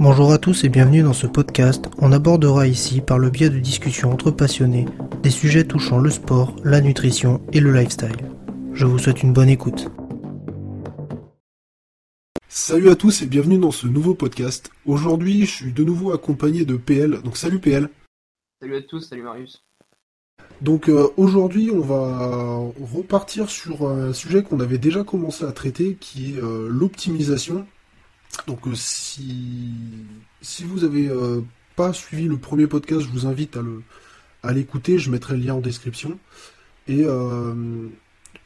Bonjour à tous et bienvenue dans ce podcast. On abordera ici, par le biais de discussions entre passionnés, des sujets touchant le sport, la nutrition et le lifestyle. Je vous souhaite une bonne écoute. Salut à tous et bienvenue dans ce nouveau podcast. Aujourd'hui, je suis de nouveau accompagné de PL. Donc salut PL. Salut à tous, salut Marius. Donc euh, aujourd'hui, on va repartir sur un sujet qu'on avait déjà commencé à traiter, qui est euh, l'optimisation. Donc euh, si, vous avez pas suivi le premier podcast, je vous invite à l'écouter. Je mettrai le lien en description. Et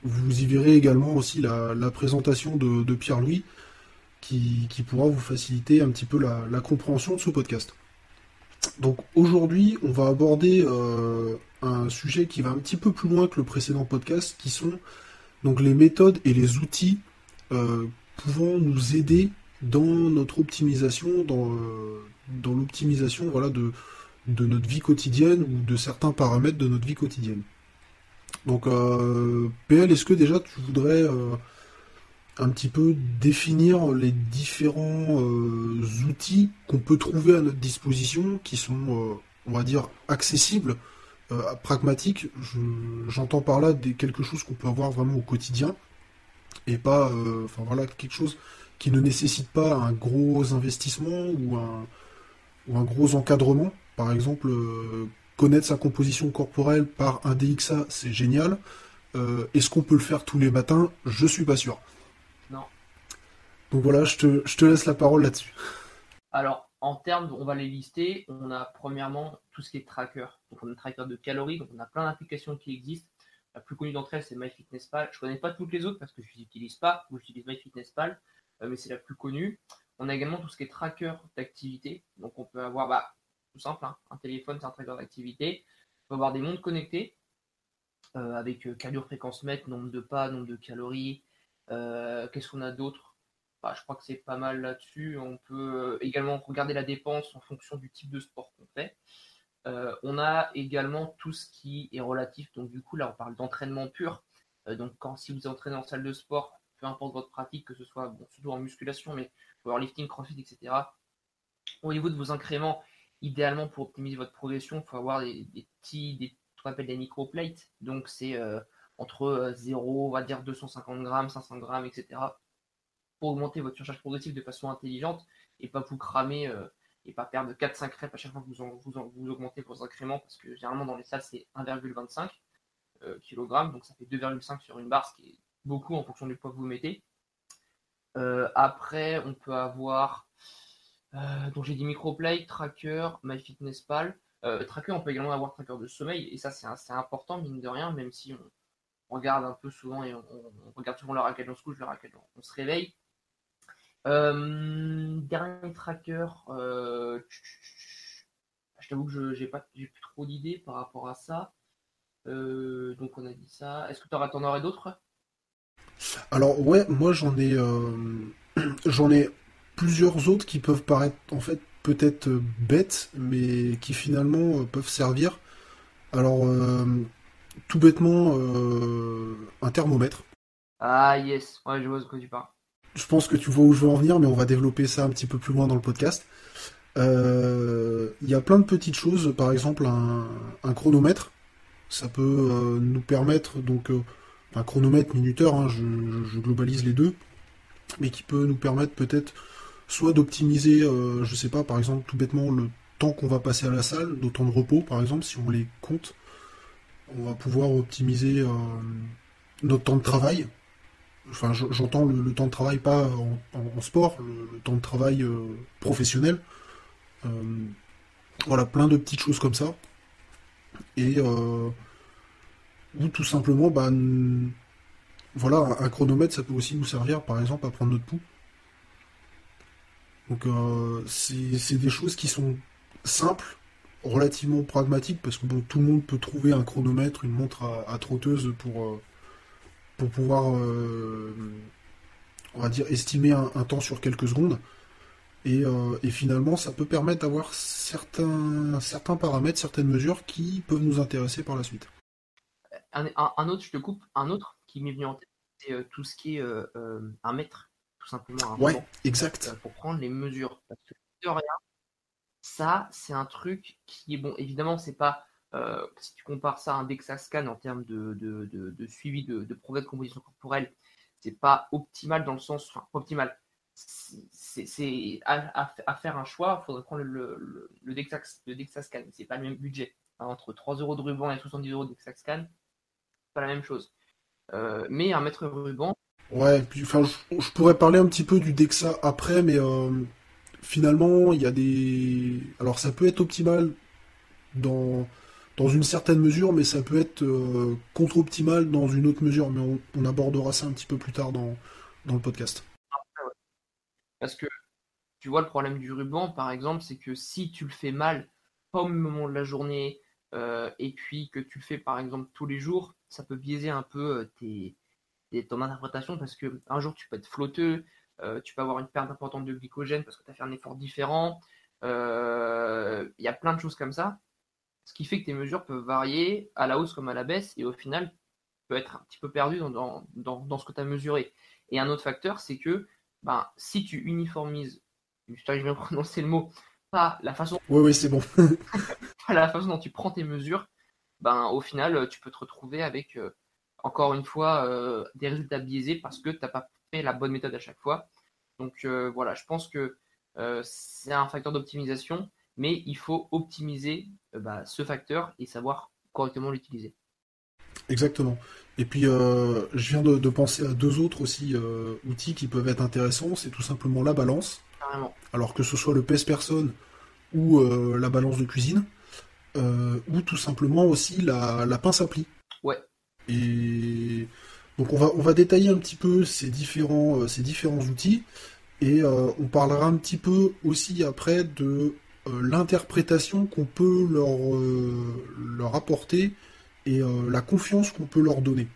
vous y verrez également aussi la, présentation de, Pierre-Louis, qui, pourra vous faciliter un petit peu la, compréhension de ce podcast. Donc aujourd'hui, on va aborder euh, un sujet qui va un petit peu plus loin que le précédent podcast, qui sont donc les méthodes et les outils euh, pouvant nous aider dans notre optimisation, dans, euh, dans l'optimisation voilà, de, de notre vie quotidienne ou de certains paramètres de notre vie quotidienne. Donc euh, PL, est-ce que déjà tu voudrais euh, un petit peu définir les différents outils qu'on peut trouver à notre disposition, qui sont, on va dire, accessibles, pragmatiques? J'entends par là des, quelque chose qu'on peut avoir vraiment au quotidien, et pas, enfin voilà, quelque chose qui ne nécessite pas un gros investissement ou un, ou un gros encadrement. Par exemple, euh, connaître sa composition corporelle par un DXA, c'est génial. Euh, Est-ce qu'on peut le faire tous les matins? Je suis pas sûr. Non. Donc voilà, je te, je te laisse la parole là-dessus. Alors, en termes, on va les lister. On a premièrement tout ce qui est tracker. Donc, on a un tracker de calories. Donc, on a plein d'applications qui existent. La plus connue d'entre elles, c'est MyFitnessPal. Je connais pas toutes les autres parce que je les utilise pas ou j'utilise MyFitnessPal, mais c'est la plus connue. On a également tout ce qui est tracker d'activité. Donc, on peut avoir, bah, tout simple, hein, un téléphone, c'est un tracker d'activité. On peut avoir des montres connectées euh, avec euh, cardio fréquence mètre, nombre de pas, nombre de calories. Euh, Qu'est-ce qu'on a d'autre? Bah, Je crois que c'est pas mal là-dessus. On peut euh, également regarder la dépense en fonction du type de sport qu'on fait. On a également tout ce qui est relatif. Donc du coup, là, on parle d'entraînement pur. Donc quand si vous entraînez en salle de sport, peu importe votre pratique, que ce soit surtout en musculation, mais powerlifting, crossfit, etc. Au niveau de vos incréments, idéalement pour optimiser votre progression, il faut avoir des, petits, des, qu'on appelle des microplates. Donc c'est euh, entre euh, 0, on va dire 250 grammes, 500 grammes, etc. Pour augmenter votre surcharge progressive de façon intelligente et pas vous cramer euh, et pas perdre 4-5 reps à chaque fois que vous, vous, en- vous augmentez vos incréments parce que généralement dans les salles c'est 1,25 euh, kg, donc ça fait 2,5 sur une barre, ce qui est beaucoup en fonction du poids que vous mettez. Euh, après, on peut avoir, euh, donc j'ai dit microplay, tracker, MyFitnessPal. Euh, tracker, on peut également avoir tracker de sommeil, et ça c'est important, mine de rien, même si on regarde un peu souvent et on, regarde souvent l'heure à laquelle on se couche, l'heure à laquelle on, se réveille. Euh, dernier tracker, je t'avoue que je j'ai plus trop d'idées par rapport à ça. Donc on a dit ça. Est-ce que tu en aurais d'autres? Alors ouais, moi j'en ai, euh, j'en ai plusieurs autres qui peuvent paraître en fait peut-être euh, bêtes, mais qui finalement euh, peuvent servir. Alors tout bêtement, un thermomètre. Ah yes, ouais je vois ce que tu parles. Je pense que tu vois où je veux en venir, mais on va développer ça un petit peu plus loin dans le podcast. Euh, Il y a plein de petites choses, par exemple un, un chronomètre. Ça peut euh, nous permettre, donc euh, chronomètre minuteur, hein, je, globalise les deux, mais qui peut nous permettre peut-être soit d'optimiser, euh, je sais pas, par exemple tout bêtement le temps qu'on va passer à la salle, nos temps de repos, par exemple, si on les compte, on va pouvoir optimiser euh, notre temps de travail. Enfin, je- j'entends le, temps de travail pas en, sport, le, temps de travail euh, professionnel. Euh, voilà, plein de petites choses comme ça. Et ou tout simplement, bah, voilà, un, chronomètre, ça peut aussi nous servir, par exemple, à prendre notre pouls. Donc, euh, c'est des choses qui sont simples, relativement pragmatiques, parce que bon, tout le monde peut trouver un chronomètre, une montre à, trotteuse pour, euh, pouvoir, euh, on va dire, estimer un, temps sur quelques secondes. Et, et finalement, ça peut permettre d'avoir certains, certains paramètres, certaines mesures qui peuvent nous intéresser par la suite. Un, un- un autre, je te coupe, un autre qui m'est venu en tête, c'est euh, tout ce qui est euh, euh, un mètre, tout simplement un Ouais, exact. pour prendre les mesures. Parce que de rien, ça, c'est un truc qui est bon. Évidemment, c'est pas. Si tu compares ça à un DexaScan en termes de, de, suivi de, progrès de composition corporelle, c'est pas optimal dans le sens. Enfin, optimal. C'est à, faire un choix, il faudrait prendre le, le, le, Dexa, le DexaScan. C'est pas le même budget. entre 3 euros de ruban et 70 euros de DexaScan, pas la même chose. Euh, mais un mètre ruban. Ouais, puis enfin, je, pourrais parler un petit peu du Dexa après, mais euh, finalement, il y a des. Alors, ça peut être optimal dans, dans une certaine mesure, mais ça peut être euh, contre-optimal dans une autre mesure. Mais on, abordera ça un petit peu plus tard dans, dans le podcast. Parce que tu vois, le problème du ruban, par exemple, c'est que si tu le fais mal, pas au moment de la journée, et puis que tu le fais par exemple tous les jours, ça peut biaiser un peu tes, ton interprétation parce que un jour tu peux être flotteux, euh, tu peux avoir une perte importante de glycogène parce que tu as fait un effort différent. Euh, il y a plein de choses comme ça. Ce qui fait que tes mesures peuvent varier à la hausse comme à la baisse et au final, tu peux être un petit peu perdu dans, dans, ce que tu as mesuré. Et un autre facteur, c'est que ben, si tu uniformises, je vais prononcer le mot, pas la façon. Oui, oui, c'est bon. pas la façon dont tu prends tes mesures, ben, au final, tu peux te retrouver avec euh, encore une fois, euh, des résultats biaisés parce que tu n'as pas fait la bonne méthode à chaque fois. Donc euh, voilà, je pense que c'est un facteur d'optimisation, mais il faut optimiser bah, ce facteur et savoir correctement l'utiliser. Exactement. Et puis, je viens de, penser à deux autres aussi outils qui peuvent être intéressants. C'est tout simplement la balance. Alors que ce soit le pèse-personne ou la balance de cuisine, ou tout simplement aussi la, la pince à plis. Ouais, et donc on va, on va détailler un petit peu ces différents, euh, ces différents outils et euh, on parlera un petit peu aussi après de euh, l'interprétation qu'on peut leur, leur apporter et la confiance qu'on peut leur donner.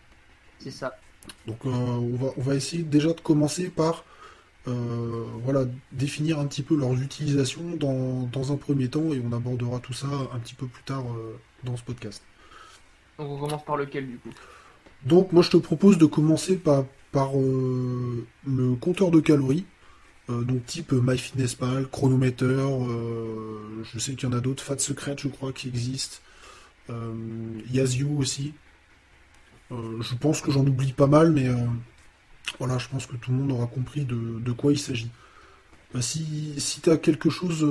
C'est ça. Donc on, va, on va essayer déjà de commencer par voilà, définir un petit peu leurs utilisations dans, dans, un premier temps et on abordera tout ça un petit peu plus tard dans ce podcast. Donc on commence par lequel du coup? Donc moi je te propose de commencer par, par euh, le compteur de calories. Euh, donc type MyFitnessPal, chronomètre, euh, je sais qu'il y en a d'autres, Fat Secret je crois qui existent, Yazoo aussi. je pense que j'en oublie pas mal, mais voilà, je pense que tout le monde aura compris de, quoi il s'agit. si si tu as quelque chose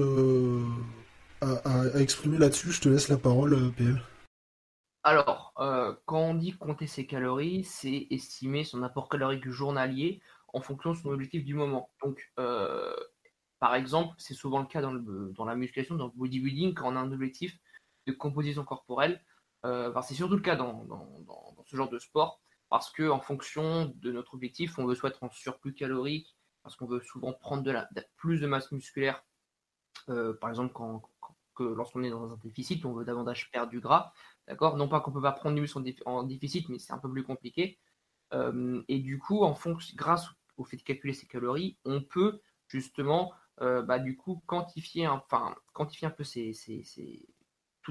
à, exprimer là-dessus, je te laisse la parole, PL. Alors, euh, quand on dit compter ses calories, c'est estimer son apport calorique journalier en fonction de son objectif du moment. Donc, euh, par exemple, c'est souvent le cas dans, la musculation, dans le bodybuilding, quand on a un objectif de composition corporelle. Euh, c'est surtout le cas dans, ce genre de sport, parce que en fonction de notre objectif, on veut soit être en surplus calorique, parce qu'on veut souvent prendre plus de masse musculaire, par exemple quand, lorsqu'on est dans un déficit, on veut davantage perdre du gras. D'accord? Non pas qu'on peut pas prendre du muscle en, déficit, mais c'est un peu plus compliqué. Euh, et du coup, en fonction, grâce au fait de calculer ses calories, on peut justement euh, bah, du coup quantifier, enfin, quantifier un peu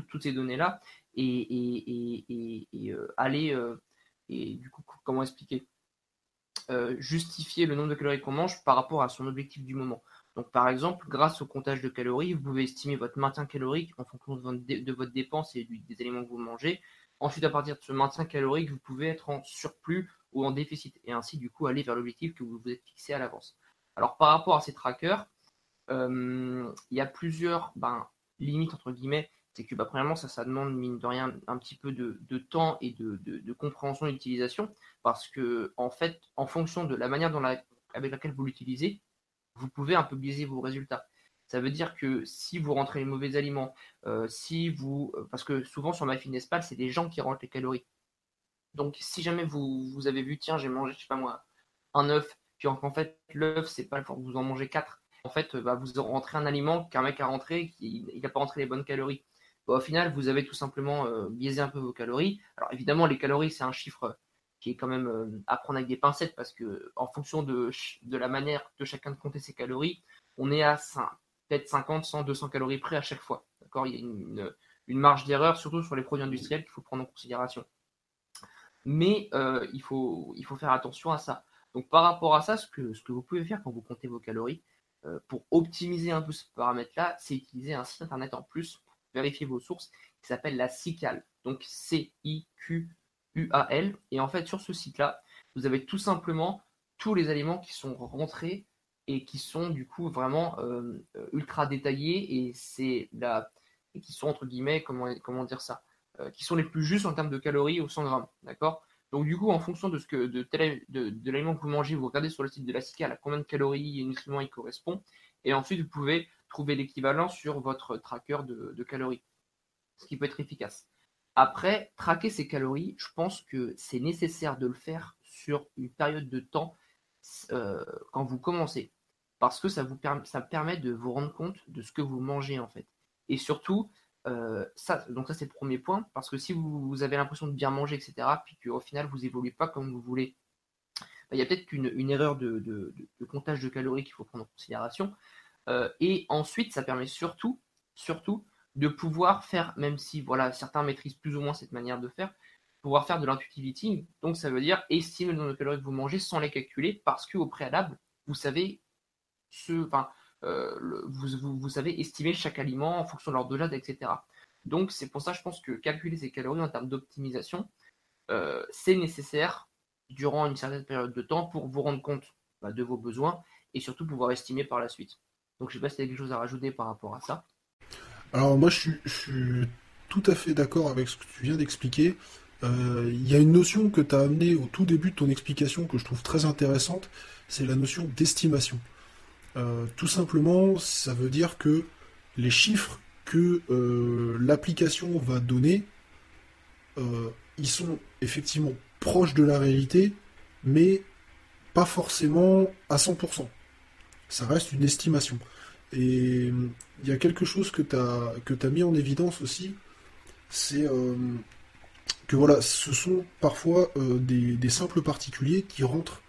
toutes ces données-là et, euh, aller et du coup comment expliquer? Justifier le nombre de calories qu'on mange par rapport à son objectif du moment. Donc, par exemple, grâce au comptage de calories, vous pouvez estimer votre maintien calorique en fonction de votre, dépense et des éléments que vous mangez. Ensuite, à partir de ce maintien calorique, vous pouvez être en surplus ou en déficit et ainsi, du coup, aller vers l'objectif que vous vous êtes fixé à l'avance. Alors, par rapport à ces trackers, euh, il y a plusieurs ben, limites, entre guillemets. C'est que, bah, premièrement, ça, ça demande, mine de rien, un petit peu de, temps et de, de compréhension d'utilisation parce que, en fait, en fonction de la manière avec laquelle vous l'utilisez, vous pouvez un peu biaiser vos résultats. Ça veut dire que si vous rentrez les mauvais aliments, euh, si vous, euh, parce que souvent sur MyFitnessPal, c'est des gens qui rentrent les calories. Donc si jamais vous, vous avez vu, tiens, j'ai mangé, je sais pas moi, un œuf, puis en, fait l'œuf c'est pas vous en mangez quatre. En fait, bah, vous rentrez un aliment qu'un mec a rentré, il n'a pas rentré les bonnes calories. Au final, vous avez tout simplement euh, biaisé un peu vos calories. Alors évidemment, les calories c'est un chiffre qui est quand même euh, à prendre avec des pincettes parce que en fonction de, de la manière de chacun de compter ses calories, on est à peut-être 50, 100, 200 calories près à chaque fois. D'accord? Il y a une, une, marge d'erreur, surtout sur les produits industriels, qu'il faut prendre en considération. Mais euh, il, faut, il faut faire attention à ça. Donc par rapport à ça, ce que, ce que vous pouvez faire quand vous comptez vos calories, euh, pour optimiser un peu ce paramètre-là, c'est utiliser un site internet en plus pour vérifier vos sources qui s'appelle la CICAL. Donc C-I-Q-U-A-L. Et en fait, sur ce site-là, vous avez tout simplement tous les éléments qui sont rentrés et qui sont du coup vraiment euh, ultra détaillés et c'est la et qui sont entre guillemets comment comment dire ça euh, qui sont les plus justes en termes de calories au 100 grammes d'accord? Donc du coup en fonction de ce que de de, l'aliment que vous mangez vous regardez sur le site de la CICAL à combien de calories et nutriments il correspond et ensuite vous pouvez trouver l'équivalent sur votre tracker de, calories ce qui peut être efficace après traquer ces calories je pense que c'est nécessaire de le faire sur une période de temps euh, quand vous commencez. Parce que ça permet, de vous rendre compte de ce que vous mangez en fait. Et surtout, euh, ça, donc ça c'est le premier point, parce que si vous, avez l'impression de bien manger, etc., puis qu'au final vous évoluez pas comme vous voulez, bah, il y a peut-être une erreur de, comptage de calories qu'il faut prendre en considération. Euh, et ensuite, ça permet surtout, surtout de pouvoir faire, même si voilà, certains maîtrisent plus ou moins cette manière de faire, pouvoir faire de l'intuitive. Donc ça veut dire estimer le nombre de calories que vous mangez sans les calculer parce qu'au préalable, vous savez ce, enfin, euh, vous, vous, savez estimer chaque aliment en fonction de leur dosage, etc. Donc c'est pour ça, je pense que calculer ces calories en termes d'optimisation, euh, c'est nécessaire durant une certaine période de temps pour vous rendre compte bah, de vos besoins et surtout pouvoir estimer par la suite. Donc je sais pas si y a quelque chose à rajouter par rapport à ça. Alors moi je suis tout à fait d'accord avec ce que tu viens d'expliquer. Euh, il y a une notion que tu as amenée au tout début de ton explication que je trouve très intéressante, c'est la notion d'estimation. Euh, tout simplement, ça veut dire que les chiffres que euh, l'application va donner, ils sont effectivement proches de la réalité, mais pas forcément à 100%. Ça reste une estimation. Et il y a quelque chose que tu as, que mis en évidence aussi, c'est que voilà, ce sont parfois euh, des, simples particuliers qui rentrent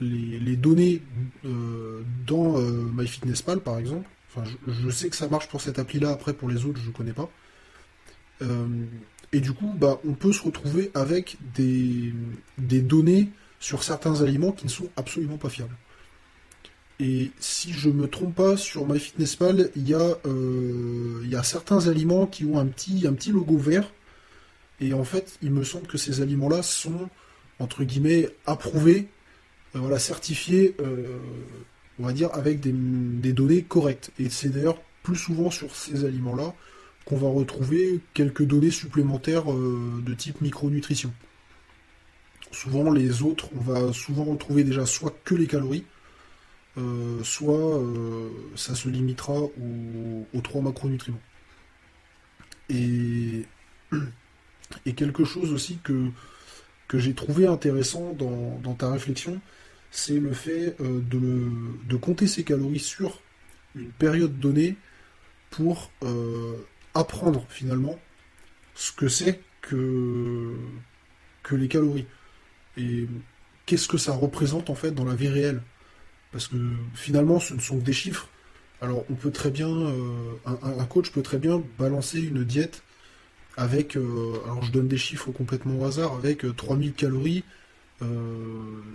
les, données euh, dans euh, MyFitnessPal par exemple. Enfin, je, sais que ça marche pour cette appli-là, après pour les autres, je ne connais pas. et du coup, bah, on peut se retrouver avec des, des données sur certains aliments qui ne sont absolument pas fiables. Et si je me trompe pas, sur MyFitnessPal, il y, a, a certains aliments qui ont un petit, logo vert et en fait, il me semble que ces aliments-là sont, entre guillemets, approuvés, euh, voilà, certifiés, euh, on va dire, avec des, données correctes. Et c'est d'ailleurs plus souvent sur ces aliments-là qu'on va retrouver quelques données supplémentaires euh, de type micronutrition. Souvent, les autres, on va souvent retrouver déjà soit que les calories, soit ça se limitera aux, trois macronutriments. Et quelque chose aussi que, j'ai trouvé intéressant dans, ta réflexion, c'est le fait euh, de, compter ses calories sur une période donnée pour euh, apprendre finalement ce que c'est que les calories. Et qu'est-ce que ça représente en fait dans la vie réelle? Parce que finalement, ce ne sont que des chiffres. Alors, on peut très bien, euh, un, coach peut très bien balancer une diète avec, euh, alors je donne des chiffres complètement au hasard, avec 3000 euh, calories,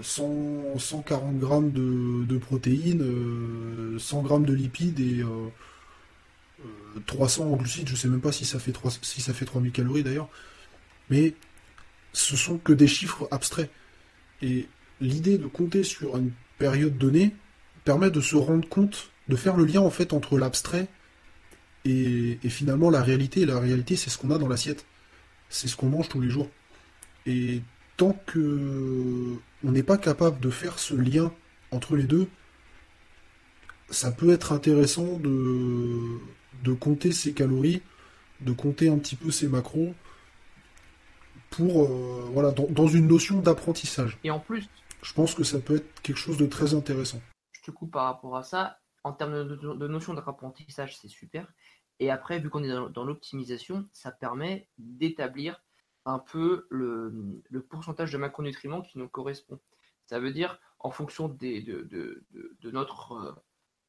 140 euh, grammes de, protéines, 100 grammes de lipides et 300 en glucides, je sais même pas si ça fait, 3, si ça fait 3000 calories d'ailleurs, mais ce sont que des chiffres abstraits. Et l'idée de compter sur une période donnée permet de se rendre compte, de faire le lien en fait entre l'abstrait et, finalement, la réalité, la réalité, c'est ce qu'on a dans l'assiette. C'est ce qu'on mange tous les jours. Et tant que on n'est pas capable de faire ce lien entre les deux, ça peut être intéressant de, compter ses calories, de compter un petit peu ses macros pour euh, voilà dans, une notion d'apprentissage. Et en plus, je pense que ça peut être quelque chose de très intéressant. Je te coupe par rapport à ça en termes de, notion d'apprentissage, c'est super. Et après, vu qu'on est dans, l'optimisation, ça permet d'établir un peu le, pourcentage de macronutriments qui nous correspond. Ça veut dire, en fonction des, de, notre, euh,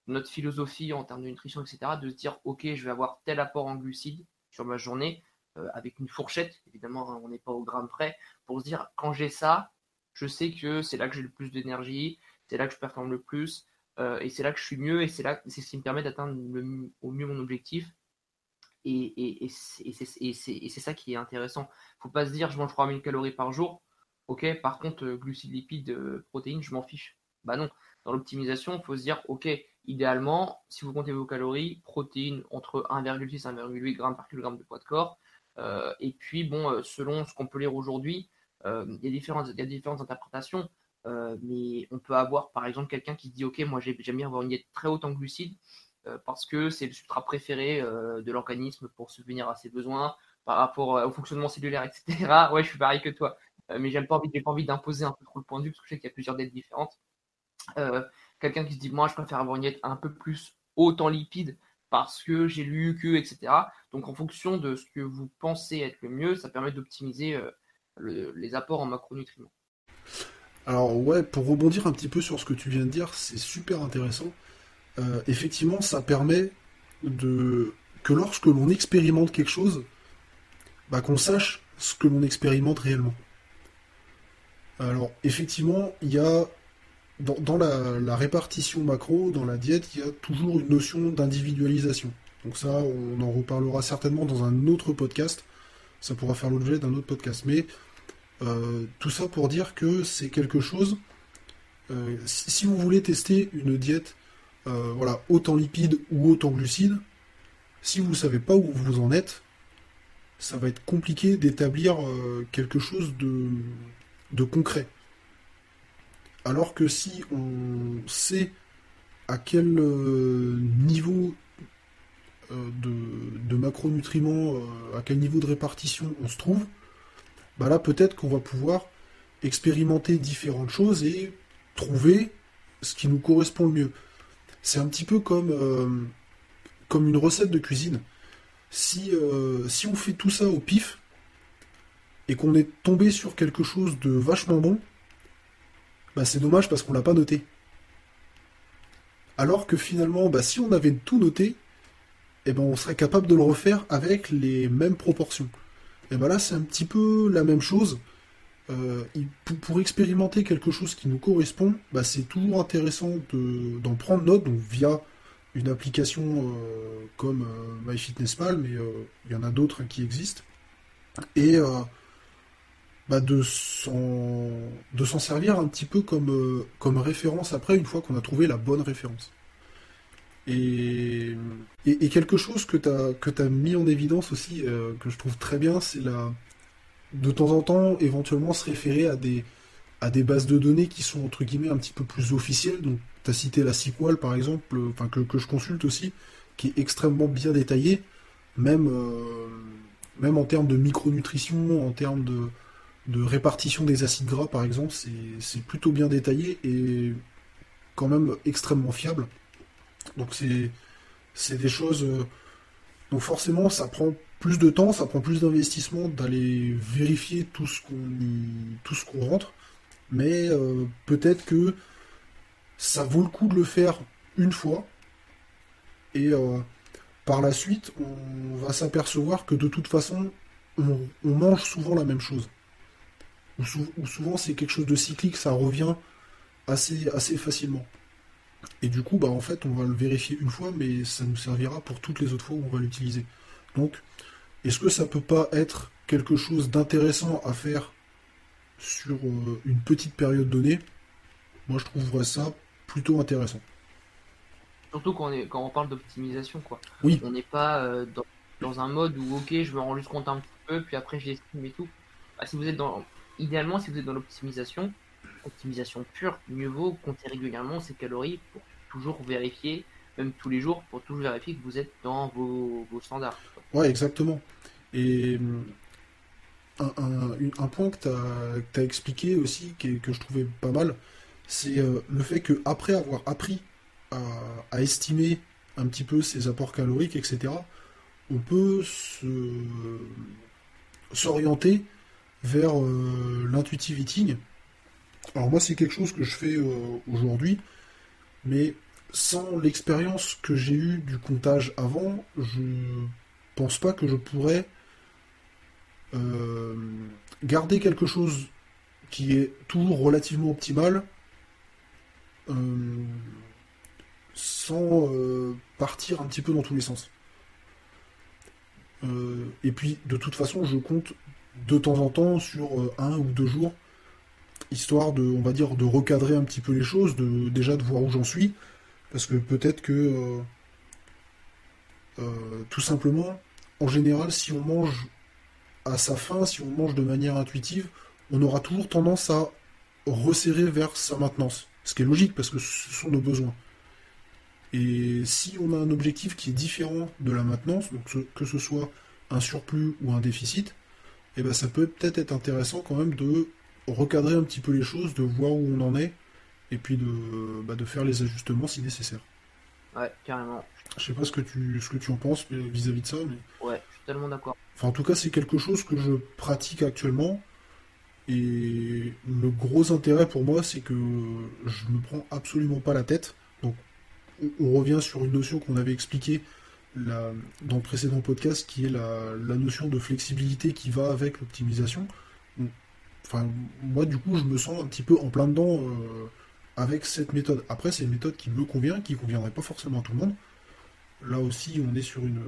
notre philosophie en termes de nutrition, etc., de se dire, OK, je vais avoir tel apport en glucides sur ma journée, euh, avec une fourchette, évidemment, hein, on n'est pas au gramme près, pour se dire, quand j'ai ça, je sais que c'est là que j'ai le plus d'énergie, c'est là que je performe le plus, et c'est là que je suis mieux et c'est là c'est ce qui me permet d'atteindre au mieux mon objectif. Et, c'est ça qui est intéressant. Faut pas se dire je mange 3000 calories par jour. Ok, par contre, glucides, lipides, protéines, je m'en fiche. Bah non, dans l'optimisation, il faut se dire ok, idéalement, si vous comptez vos calories, protéines entre 1,6 et 1,8 g par kg de poids de corps. et puis, bon, selon ce qu'on peut lire aujourd'hui, il y, a différentes, interprétations. Euh, mais on peut avoir par exemple quelqu'un qui se dit ok moi j'aime bien avoir une diète très haute en glucides euh, parce que c'est le substrat préféré euh, de l'organisme pour subvenir à ses besoins par rapport au fonctionnement cellulaire etc ouais je suis pareil que toi. Mais j'aime pas envie j'ai pas envie d'imposer un peu trop le point de vue parce que je sais qu'il y a plusieurs diètes différentes. Quelqu'un qui se dit moi je préfère avoir une diète un peu plus haute en lipides parce que j'ai lu que etc donc en fonction de ce que vous pensez être le mieux ça permet d'optimiser les apports en macronutriments alors ouais, pour rebondir un petit peu sur ce que tu viens de dire, c'est super intéressant. Euh, effectivement, ça permet de que lorsque l'on expérimente quelque chose, bah, qu'on sache ce que l'on expérimente réellement. Alors effectivement, il y a dans, la, répartition macro, dans la diète, il y a toujours une notion d'individualisation. Donc ça, on en reparlera certainement dans un autre podcast. Ça pourra faire l'objet d'un autre podcast. Mais euh, tout ça pour dire que c'est quelque chose. Euh, si, vous voulez tester une diète, euh, voilà, lipides ou haute en glucides, si vous ne savez pas où vous en êtes, ça va être compliqué d'établir quelque chose de, concret. Alors que si on sait à quel niveau de macronutriments, à quel niveau de répartition on se trouve, bah là peut-être qu'on va pouvoir expérimenter différentes choses et trouver ce qui nous correspond le mieux. C'est un petit peu comme, euh, comme une recette de cuisine. Si, euh, si on fait tout ça au pif et qu'on est tombé sur quelque chose de vachement bon, bah c'est dommage parce qu'on l'a pas noté. Alors que finalement, bah si on avait tout noté, eh ben on serait capable de le refaire avec les mêmes proportions. Et ben là, c'est un petit peu la même chose. Euh, pour, expérimenter quelque chose qui nous correspond, bah, c'est toujours intéressant d'en prendre note, donc via une application euh, comme euh, MyFitnessPal, mais il y en a d'autres qui existent, et bah, de s'en servir un petit peu comme, comme référence après, une fois qu'on a trouvé la bonne référence. Et, quelque chose que tu as, mis en évidence aussi, euh, que je trouve très bien, c'est la, de temps en temps, éventuellement se référer à des, à des bases de données qui sont, entre guillemets, un petit peu plus officielles. Donc, tu as cité la SQL, par exemple, enfin, que, je consulte aussi, qui est extrêmement bien détaillée, même, euh, en termes de micronutrition, en termes de répartition des acides gras, par exemple, c'est plutôt bien détaillé et quand même extrêmement fiable. Donc c'est des choses. Euh, donc forcément, ça prend plus de temps, ça prend plus d'investissement d'aller vérifier tout ce qu'on rentre. Mais euh, peut-être que ça vaut le coup de le faire une fois. Et euh, par la suite, on va s'apercevoir que de toute façon, on, mange souvent la même chose. Ou, souvent c'est quelque chose de cyclique, ça revient assez, assez facilement. Et du coup, bah, en fait, on va le vérifier une fois, mais ça nous servira pour toutes les autres fois où on va l'utiliser. Donc, est-ce que ça peut pas être quelque chose d'intéressant à faire sur euh, une petite période donnée? Moi, je trouverais ça plutôt intéressant. Surtout quand on, est, quand on parle d'optimisation, quoi. Oui. On n'est pas euh, dans, un mode où, ok, je me rends juste compte un petit peu, puis après, j'estime et tout. Bah, si vous êtes dans, idéalement, si vous êtes dans l'optimisation, optimisation pure, mieux vaut compter régulièrement ces calories pour toujours vérifier, même tous les jours, pour toujours vérifier que vous êtes dans vos, standards. Ouais, exactement. Et un, un, point que tu as, expliqué aussi, que je trouvais pas mal, c'est euh, le fait que après avoir appris à, estimer un petit peu ses apports caloriques, etc., on peut s'orienter vers euh, l'intuitive eating alors moi c'est quelque chose que je fais euh, aujourd'hui, mais sans l'expérience que j'ai eue du comptage avant, je pense pas que je pourrais euh, garder quelque chose qui est toujours relativement optimal euh, sans partir un petit peu dans tous les sens. et puis, de toute façon, je compte de temps en temps sur un ou deux jours, histoire de, on va dire, de recadrer un petit peu les choses, de déjà de voir où j'en suis, parce que peut-être que tout simplement, en général, si on mange à sa faim, si on mange de manière intuitive, on aura toujours tendance à resserrer vers sa maintenance. Ce qui est logique parce que ce sont nos besoins. Et si on a un objectif qui est différent de la maintenance, que ce soit un surplus ou un déficit, eh ben ça peut peut-être être intéressant quand même de recadrer un petit peu les choses, de voir où on en est, et puis de, bah, de faire les ajustements si nécessaire. Ouais, carrément. Je sais pas ce que tu, ce que tu en penses vis-à-vis de ça, mais... Ouais, je suis tellement d'accord. Enfin, en tout cas, c'est quelque chose que je pratique actuellement. Et le gros intérêt pour moi, c'est que je me prends absolument pas la tête. Donc, on revient sur une notion qu'on avait expliquée dans le précédent podcast, qui est la, notion de flexibilité qui va avec l'optimisation. Enfin, moi, du coup, je me sens un petit peu en plein dedans euh, avec cette méthode. Après, c'est une méthode qui me convient, qui ne conviendrait pas forcément à tout le monde. Là aussi, on est sur une,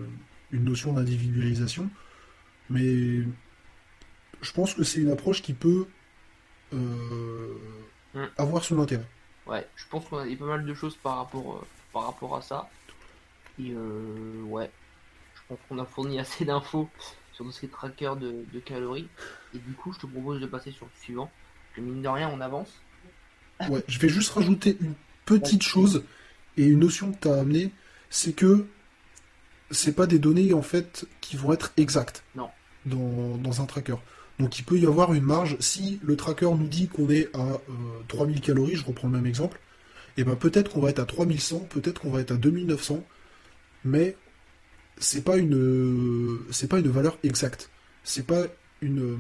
notion d'individualisation. Mais je pense que c'est une approche qui peut euh, hmm. avoir son intérêt. Ouais, je pense qu'on a dit pas mal de choses par rapport, euh, par rapport à ça. Et ouais, je pense qu'on a fourni assez d'infos sur ces trackers de, de, calories. Et du coup, je te propose de passer sur le suivant. Que mine de rien, on avance. Ouais, je vais juste rajouter une petite chose et une notion que tu as amenée c'est que c'est pas des données en fait qui vont être exactes non. Dans, un tracker. Donc il peut y avoir une marge. Si le tracker nous dit qu'on est à 3000 euh, calories, je reprends le même exemple, et eh ben peut-être qu'on va être à 3100, peut-être qu'on va être à 2900, mais c'est pas une c'est pas une valeur exacte. C'est pas une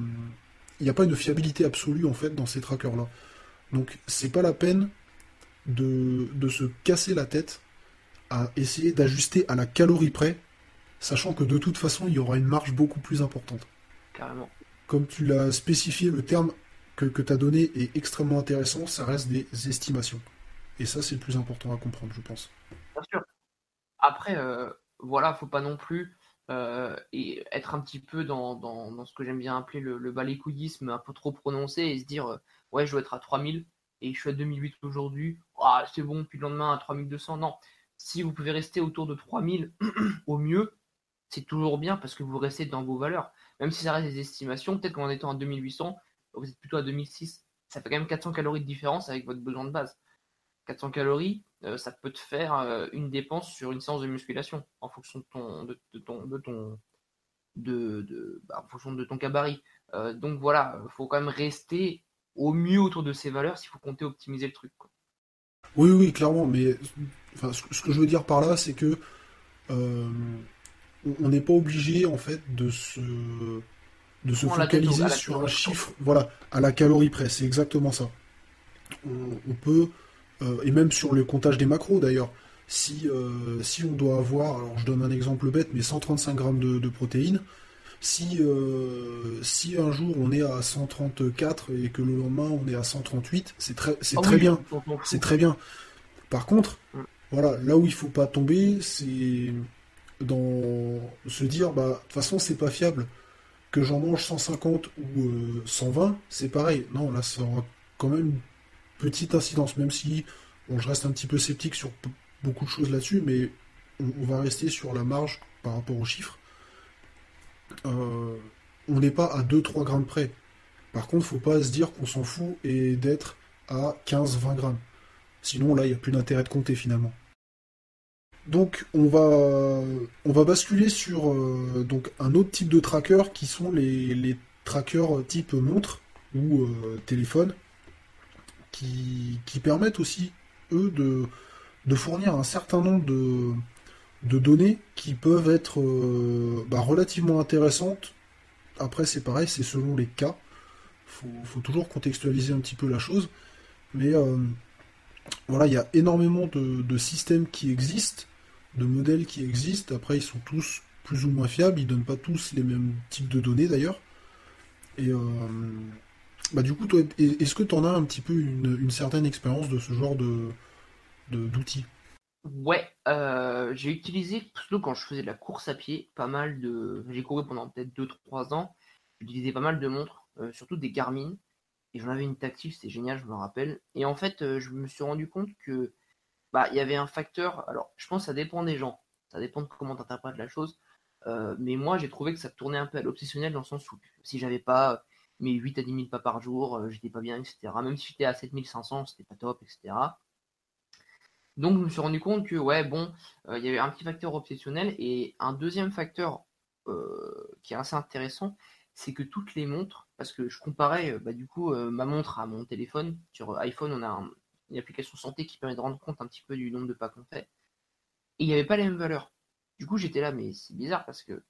il n'y a pas une fiabilité absolue en fait dans ces trackers là. Donc c'est pas la peine de, de se casser la tête à essayer d'ajuster à la calorie près, sachant que de toute façon, il y aura une marge beaucoup plus importante. Carrément. Comme tu l'as spécifié, le terme que, que tu as donné est extrêmement intéressant, ça reste des estimations. Et ça, c'est le plus important à comprendre, je pense. Bien sûr. Après, euh, voilà, faut pas non plus euh, et être un petit peu dans, ce que j'aime bien appeler le, le balécoudisme un peu trop prononcé et se dire euh, ouais, je dois être à 3000 et je suis à 2008 aujourd'hui, ah, c'est bon, puis le lendemain à 3200. Non, si vous pouvez rester autour de 3000 au mieux, c'est toujours bien parce que vous restez dans vos valeurs. Même si ça reste des estimations, peut-être qu'en étant à 2800, vous êtes plutôt à 2006. Ça fait quand même 400 calories de différence avec votre besoin de base. 400 calories, euh, ça peut te faire euh, une dépense sur une séance de musculation en fonction de ton, de, ton, de ton, de, bah, en fonction de ton gabarit. Euh, donc voilà, il faut quand même rester au mieux autour de ces valeurs s'il faut compter optimiser le truc. Oui, oui, clairement, mais ce que je veux dire par là, c'est que on n'est pas obligé en fait de se de se focaliser sur un chiffre, voilà, à la calorie près. C'est exactement ça. On, peut et même sur le comptage des macros d'ailleurs. Si, euh, si on doit avoir, alors je donne un exemple bête, mais 135 grammes de protéines, si, euh, si un jour on est à 134 et que le lendemain on est à 138, c'est très, c'est ah très bien. C'est très bien. Par contre, mm. voilà, là où il faut pas tomber, c'est dans se dire, bah, de toute façon, c'est pas fiable. Que j'en mange 150 ou 120, euh, c'est pareil. Non, là, ça aura quand même petite incidence, même si je reste un petit peu sceptique sur beaucoup de choses là-dessus, mais on va rester sur la marge par rapport aux chiffres. Euh, on n'est pas à 2-3 grammes près. Par contre, faut pas se dire qu'on s'en fout et d'être à 15-20 grammes. Sinon, là, il n'y a plus d'intérêt de compter finalement. Donc, on va, on va basculer sur euh, donc, un autre type de tracker qui sont les, trackers type montre ou euh, téléphone qui, permettent aussi, eux, de, fournir un certain nombre de, données qui peuvent être euh, bah, relativement intéressantes. Après, c'est pareil, c'est selon les cas. Il faut, toujours contextualiser un petit peu la chose. Mais euh, voilà, il y a énormément de, systèmes qui existent, de modèles qui existent. Après, ils sont tous plus ou moins fiables. Ils donnent pas tous les mêmes types de données d'ailleurs. Et euh, bah, du coup, toi, est-ce que tu en as un petit peu une, certaine expérience de ce genre de d'outils? Ouais, euh, j'ai utilisé, surtout quand je faisais de la course à pied, pas mal de. J'ai couru pendant peut-être 2-3 ans. J'utilisais pas mal de montres, euh, surtout des Garmin. Et j'en avais une tactile, c'était génial, je me rappelle. Et en fait, euh, je me suis rendu compte que bah il y avait un facteur. Alors, je pense que ça dépend des gens. Ça dépend de comment tu interprètes la chose. mais moi, j'ai trouvé que ça tournait un peu à l'obsessionnel dans le sens où si j'avais pas mes 8 à 10 000 pas par jour, j'étais pas bien, etc. Même si j'étais à 7500, c'était pas top, etc. Donc je me suis rendu compte que ouais bon, euh, il y avait un petit facteur obsessionnel et un deuxième facteur euh, qui est assez intéressant, c'est que toutes les montres, parce que je comparais euh, bah, du coup ma montre à mon téléphone, sur iPhone on a une application santé qui permet de rendre compte un petit peu du nombre de pas qu'on fait, et il n'y avait pas les mêmes valeurs. Du coup j'étais là mais c'est bizarre parce que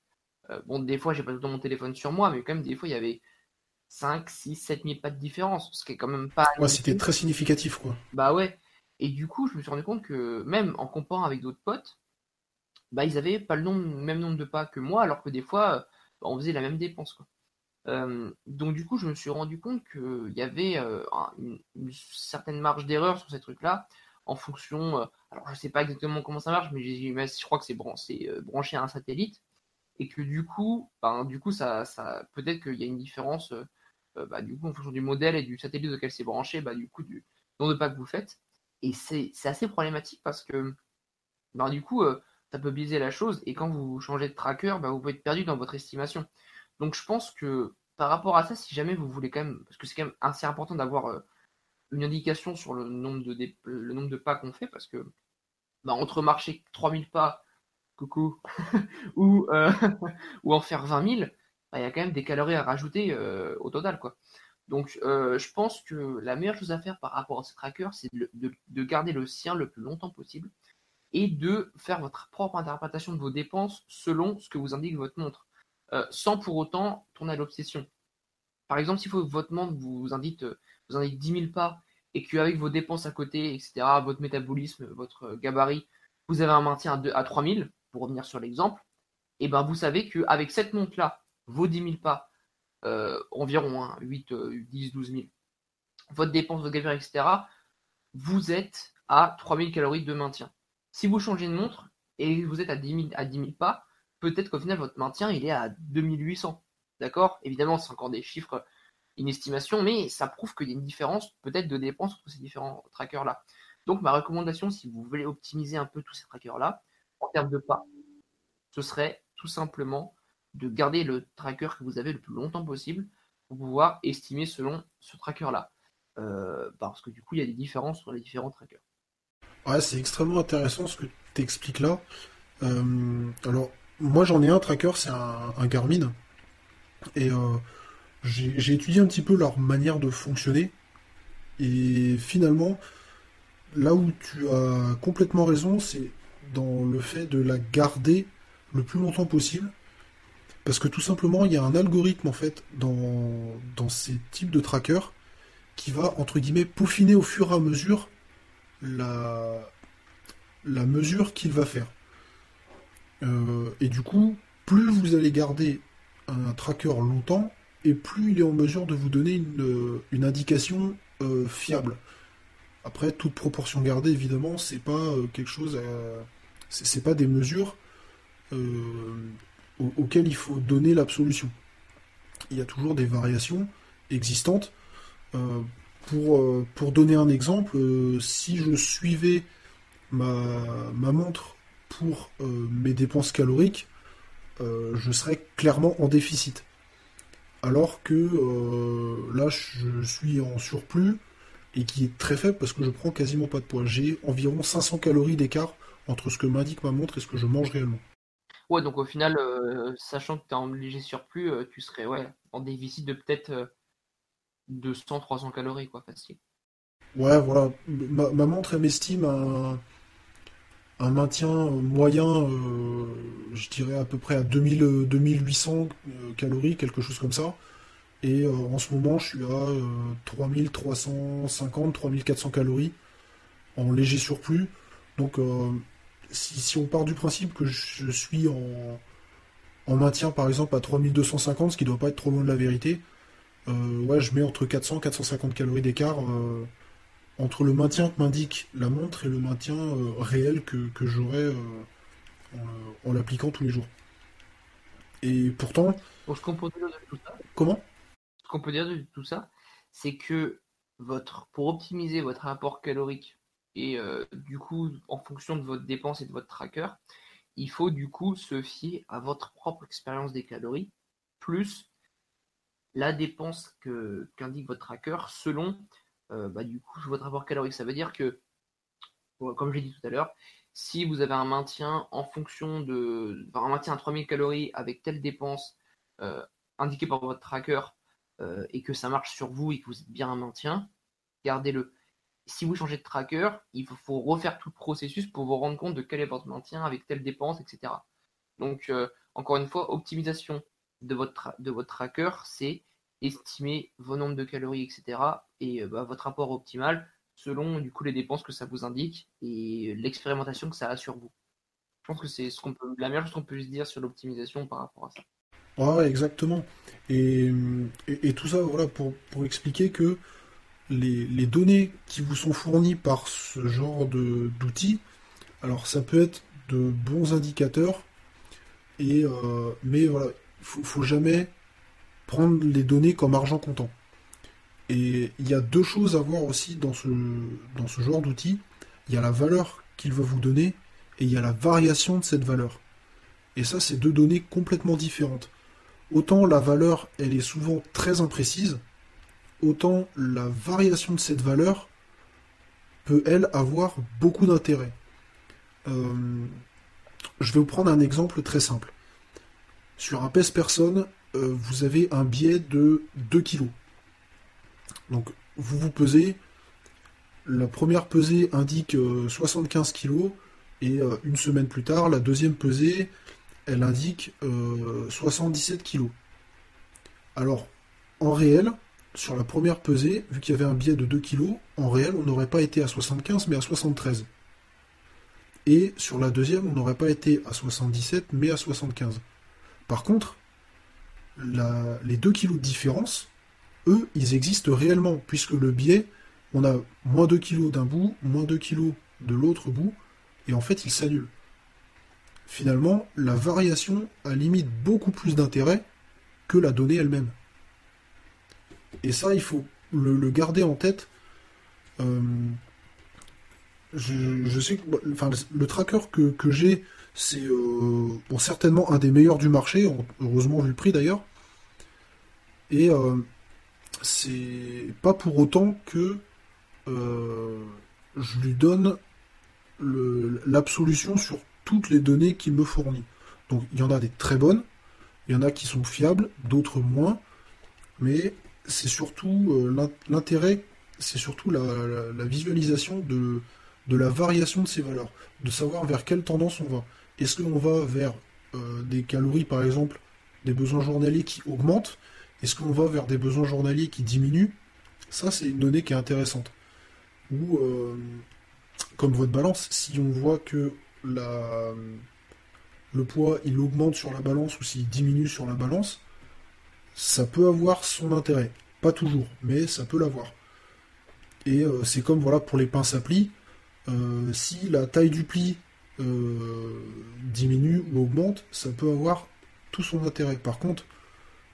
bon des fois j'ai pas tout le temps mon téléphone sur moi, mais quand même des fois il y avait 5, 6, 7 000 pas de différence, ce qui est quand même pas... Ouais c'était très significatif quoi. Bah ouais. Et du coup, je me suis rendu compte que même en comparant avec d'autres potes, bah, ils avaient pas le même nombre de pas que moi, alors que des fois, bah, on faisait la même dépense. Euh, donc du coup, je me suis rendu compte qu'il y avait euh, une, certaine marge d'erreur sur ces trucs-là, en fonction. Euh, alors je sais pas exactement comment ça marche, mais, je crois que c'est branché à un satellite, et que du coup, ben, du coup, ça, ça peut-être qu'il y a une différence. Bah, du coup, en fonction du modèle et du satellite auquel c'est branché, bah, du coup, du nombre de pas que vous faites. Et c'est assez problématique parce que ben, du coup, euh, ça peut biaiser la chose. Et quand vous changez de tracker, vous pouvez être perdu dans votre estimation. Donc je pense que par rapport à ça, si jamais vous voulez quand même, parce que c'est quand même assez important d'avoir euh, une indication sur le nombre de, pas qu'on fait, parce que entre marcher 3000 pas, coucou, ou, euh, ou en faire 20 000, il y a quand même des calories à rajouter au total. quoi. Donc, euh, je pense que la meilleure chose à faire par rapport à ce tracker, c'est de, garder le sien le plus longtemps possible et de faire votre propre interprétation de vos dépenses selon ce que vous indique votre montre, euh, sans pour autant tourner à l'obsession. Par exemple, que votre montre vous indique, vous indique 10 000 pas et qu'avec vos dépenses à côté, etc., votre métabolisme, votre gabarit, vous avez un maintien à, 2, à 3 000, pour revenir sur l'exemple, et eh ben vous savez qu'avec cette montre-là, vos 10 000 pas, euh, environ 8, 10, 12 000, votre dépense, votre gabarit, etc., vous êtes à 3000 calories de maintien. Si vous changez de montre et vous êtes à 10 000, à 10 pas, peut-être qu'au final, votre maintien, il est à 2800. D'accord? Évidemment, c'est encore des chiffres, une estimation, mais ça prouve qu'il y a une différence peut-être de dépenses entre ces différents trackers-là. Donc, ma recommandation, si vous voulez optimiser un peu tous ces trackers-là, en termes de pas, ce serait tout simplement de garder le tracker que vous avez le plus longtemps possible pour pouvoir estimer selon ce tracker-là. Euh, parce que du coup, il y a des différences sur les différents trackers. Ouais, c'est extrêmement intéressant ce que tu expliques là. Euh, alors, moi j'en ai un tracker, c'est un, Garmin. Et euh, j'ai étudié un petit peu leur manière de fonctionner. Et finalement, là où tu as complètement raison, c'est dans le fait de la garder le plus longtemps possible parce que tout simplement, il y a un algorithme en fait dans, dans ces types de trackers qui va entre guillemets peaufiner au fur et à mesure la, la mesure qu'il va faire. Euh, et du coup, plus vous allez garder un tracker longtemps, et plus il est en mesure de vous donner une, indication euh, fiable. Après, toute proportion gardée, évidemment, c'est pas euh, quelque chose, c'est pas des mesures auquel il faut donner l'absolution. Il y a toujours des variations existantes. Euh, pour, euh, pour donner un exemple, euh, si je suivais ma, ma montre pour mes dépenses caloriques, je serais clairement en déficit. Alors que là, je suis en surplus et qui est très faible parce que je prends quasiment pas de poids. J'ai environ 500 calories d'écart entre ce que m'indique ma montre et ce que je mange réellement. Ouais, donc au final, euh, sachant que tu es en léger surplus, euh, tu serais ouais, en déficit de peut-être 200-300 euh, calories, quoi, facile. Ouais, voilà. Ma, montre, elle m'estime un, un maintien moyen, je dirais à peu près à 2000, 2800 calories, quelque chose comme ça. Et en ce moment, je suis à 3350, 3400 calories en léger surplus. Donc si, on part du principe que je suis en, maintien par exemple à 3250, ce qui doit pas être trop loin de la vérité, euh, ouais, je mets entre 400 et 450 calories d'écart euh, entre le maintien que m'indique la montre et le maintien réel que, que j'aurai en, l'appliquant tous les jours. Et pourtant. ce qu'on peut dire de tout ça. Comment? Ce qu'on peut dire de tout ça, c'est que votre, pour optimiser votre rapport calorique et euh, du coup, en fonction de votre dépense et de votre tracker, il faut du coup se fier à votre propre expérience des calories plus la dépense que qu'indique votre tracker selon euh, bah, du coup votre rapport calorique. Ça veut dire que, comme je l'ai dit tout à l'heure, si vous avez un maintien en fonction de. un maintien à 3000 calories avec telle dépense euh, indiquée par votre tracker et que ça marche sur vous et que vous êtes bien un maintien, gardez-le. Si vous changez de tracker, il faut, refaire tout le processus pour vous rendre compte de quel est votre maintien avec telle dépense, etc. Donc, euh, encore une fois, optimisation de votre, de votre tracker, c'est estimer vos nombres de calories, etc. et bah, votre rapport optimal selon du coup les dépenses que ça vous indique et l'expérimentation que ça a sur vous. Je pense que c'est ce qu'on peut, la meilleure chose qu'on peut se dire sur l'optimisation par rapport à ça. Ouais, exactement. Et, et, tout ça, voilà, pour, pour expliquer que les, données qui vous sont fournies par ce genre d'outils, alors ça peut être de bons indicateurs, euh, mais voilà, il faut, faut jamais prendre les données comme argent comptant. Et il y a deux choses à voir aussi dans ce, dans ce genre d'outil. Il y a la valeur qu'il va vous donner et il y a la variation de cette valeur. Et ça, c'est deux données complètement différentes. Autant la valeur, elle est souvent très imprécise, autant la variation de cette valeur peut, elle, avoir beaucoup d'intérêt. Euh, je vais vous prendre un exemple très simple. Sur un pèse-personne, euh, vous avez un biais de 2 kg. Donc vous vous pesez, la première pesée indique 75 euh, kg, et une semaine plus tard, la deuxième pesée, elle indique 77 euh, kg. Alors, en réel, sur la première pesée, vu qu'il y avait un biais de 2 kg, en réel, on n'aurait pas été à 75, mais à 73. Et sur la deuxième, on n'aurait pas été à 77, mais à 75. Par contre, les 2 kg de différence, eux, ils existent réellement, puisque le biais, on a moins 2 kg d'un bout, moins 2 kg de l'autre bout, et en fait, ils s'annulent. Finalement, la variation a limite beaucoup plus d'intérêt que la donnée elle-même. Et ça, il faut le, garder en tête. Euh, je, sais que le tracker que, j'ai, c'est euh, certainement un des meilleurs du marché, heureusement vu le prix d'ailleurs. Et euh, c'est pas pour autant que je lui donne l'absolution sur toutes les données qu'il me fournit. Donc il y en a des très bonnes, il y en a qui sont fiables, d'autres moins, mais c'est surtout euh, l'intérêt, c'est surtout la, visualisation de, de, la variation de ces valeurs, de savoir vers quelle tendance on va. Est-ce qu'on va vers euh, des calories par exemple, des besoins journaliers qui augmentent, est-ce qu'on va vers des besoins journaliers qui diminuent? Ça, c'est une donnée qui est intéressante. Ou, euh, comme votre balance, si on voit que la, le poids, il augmente sur la balance ou s'il diminue sur la balance, ça peut avoir son intérêt. Pas toujours, mais ça peut l'avoir. Et euh, c'est comme voilà pour les pinces à plis. Euh, si la taille du pli diminue ou augmente, ça peut avoir tout son intérêt. Par contre,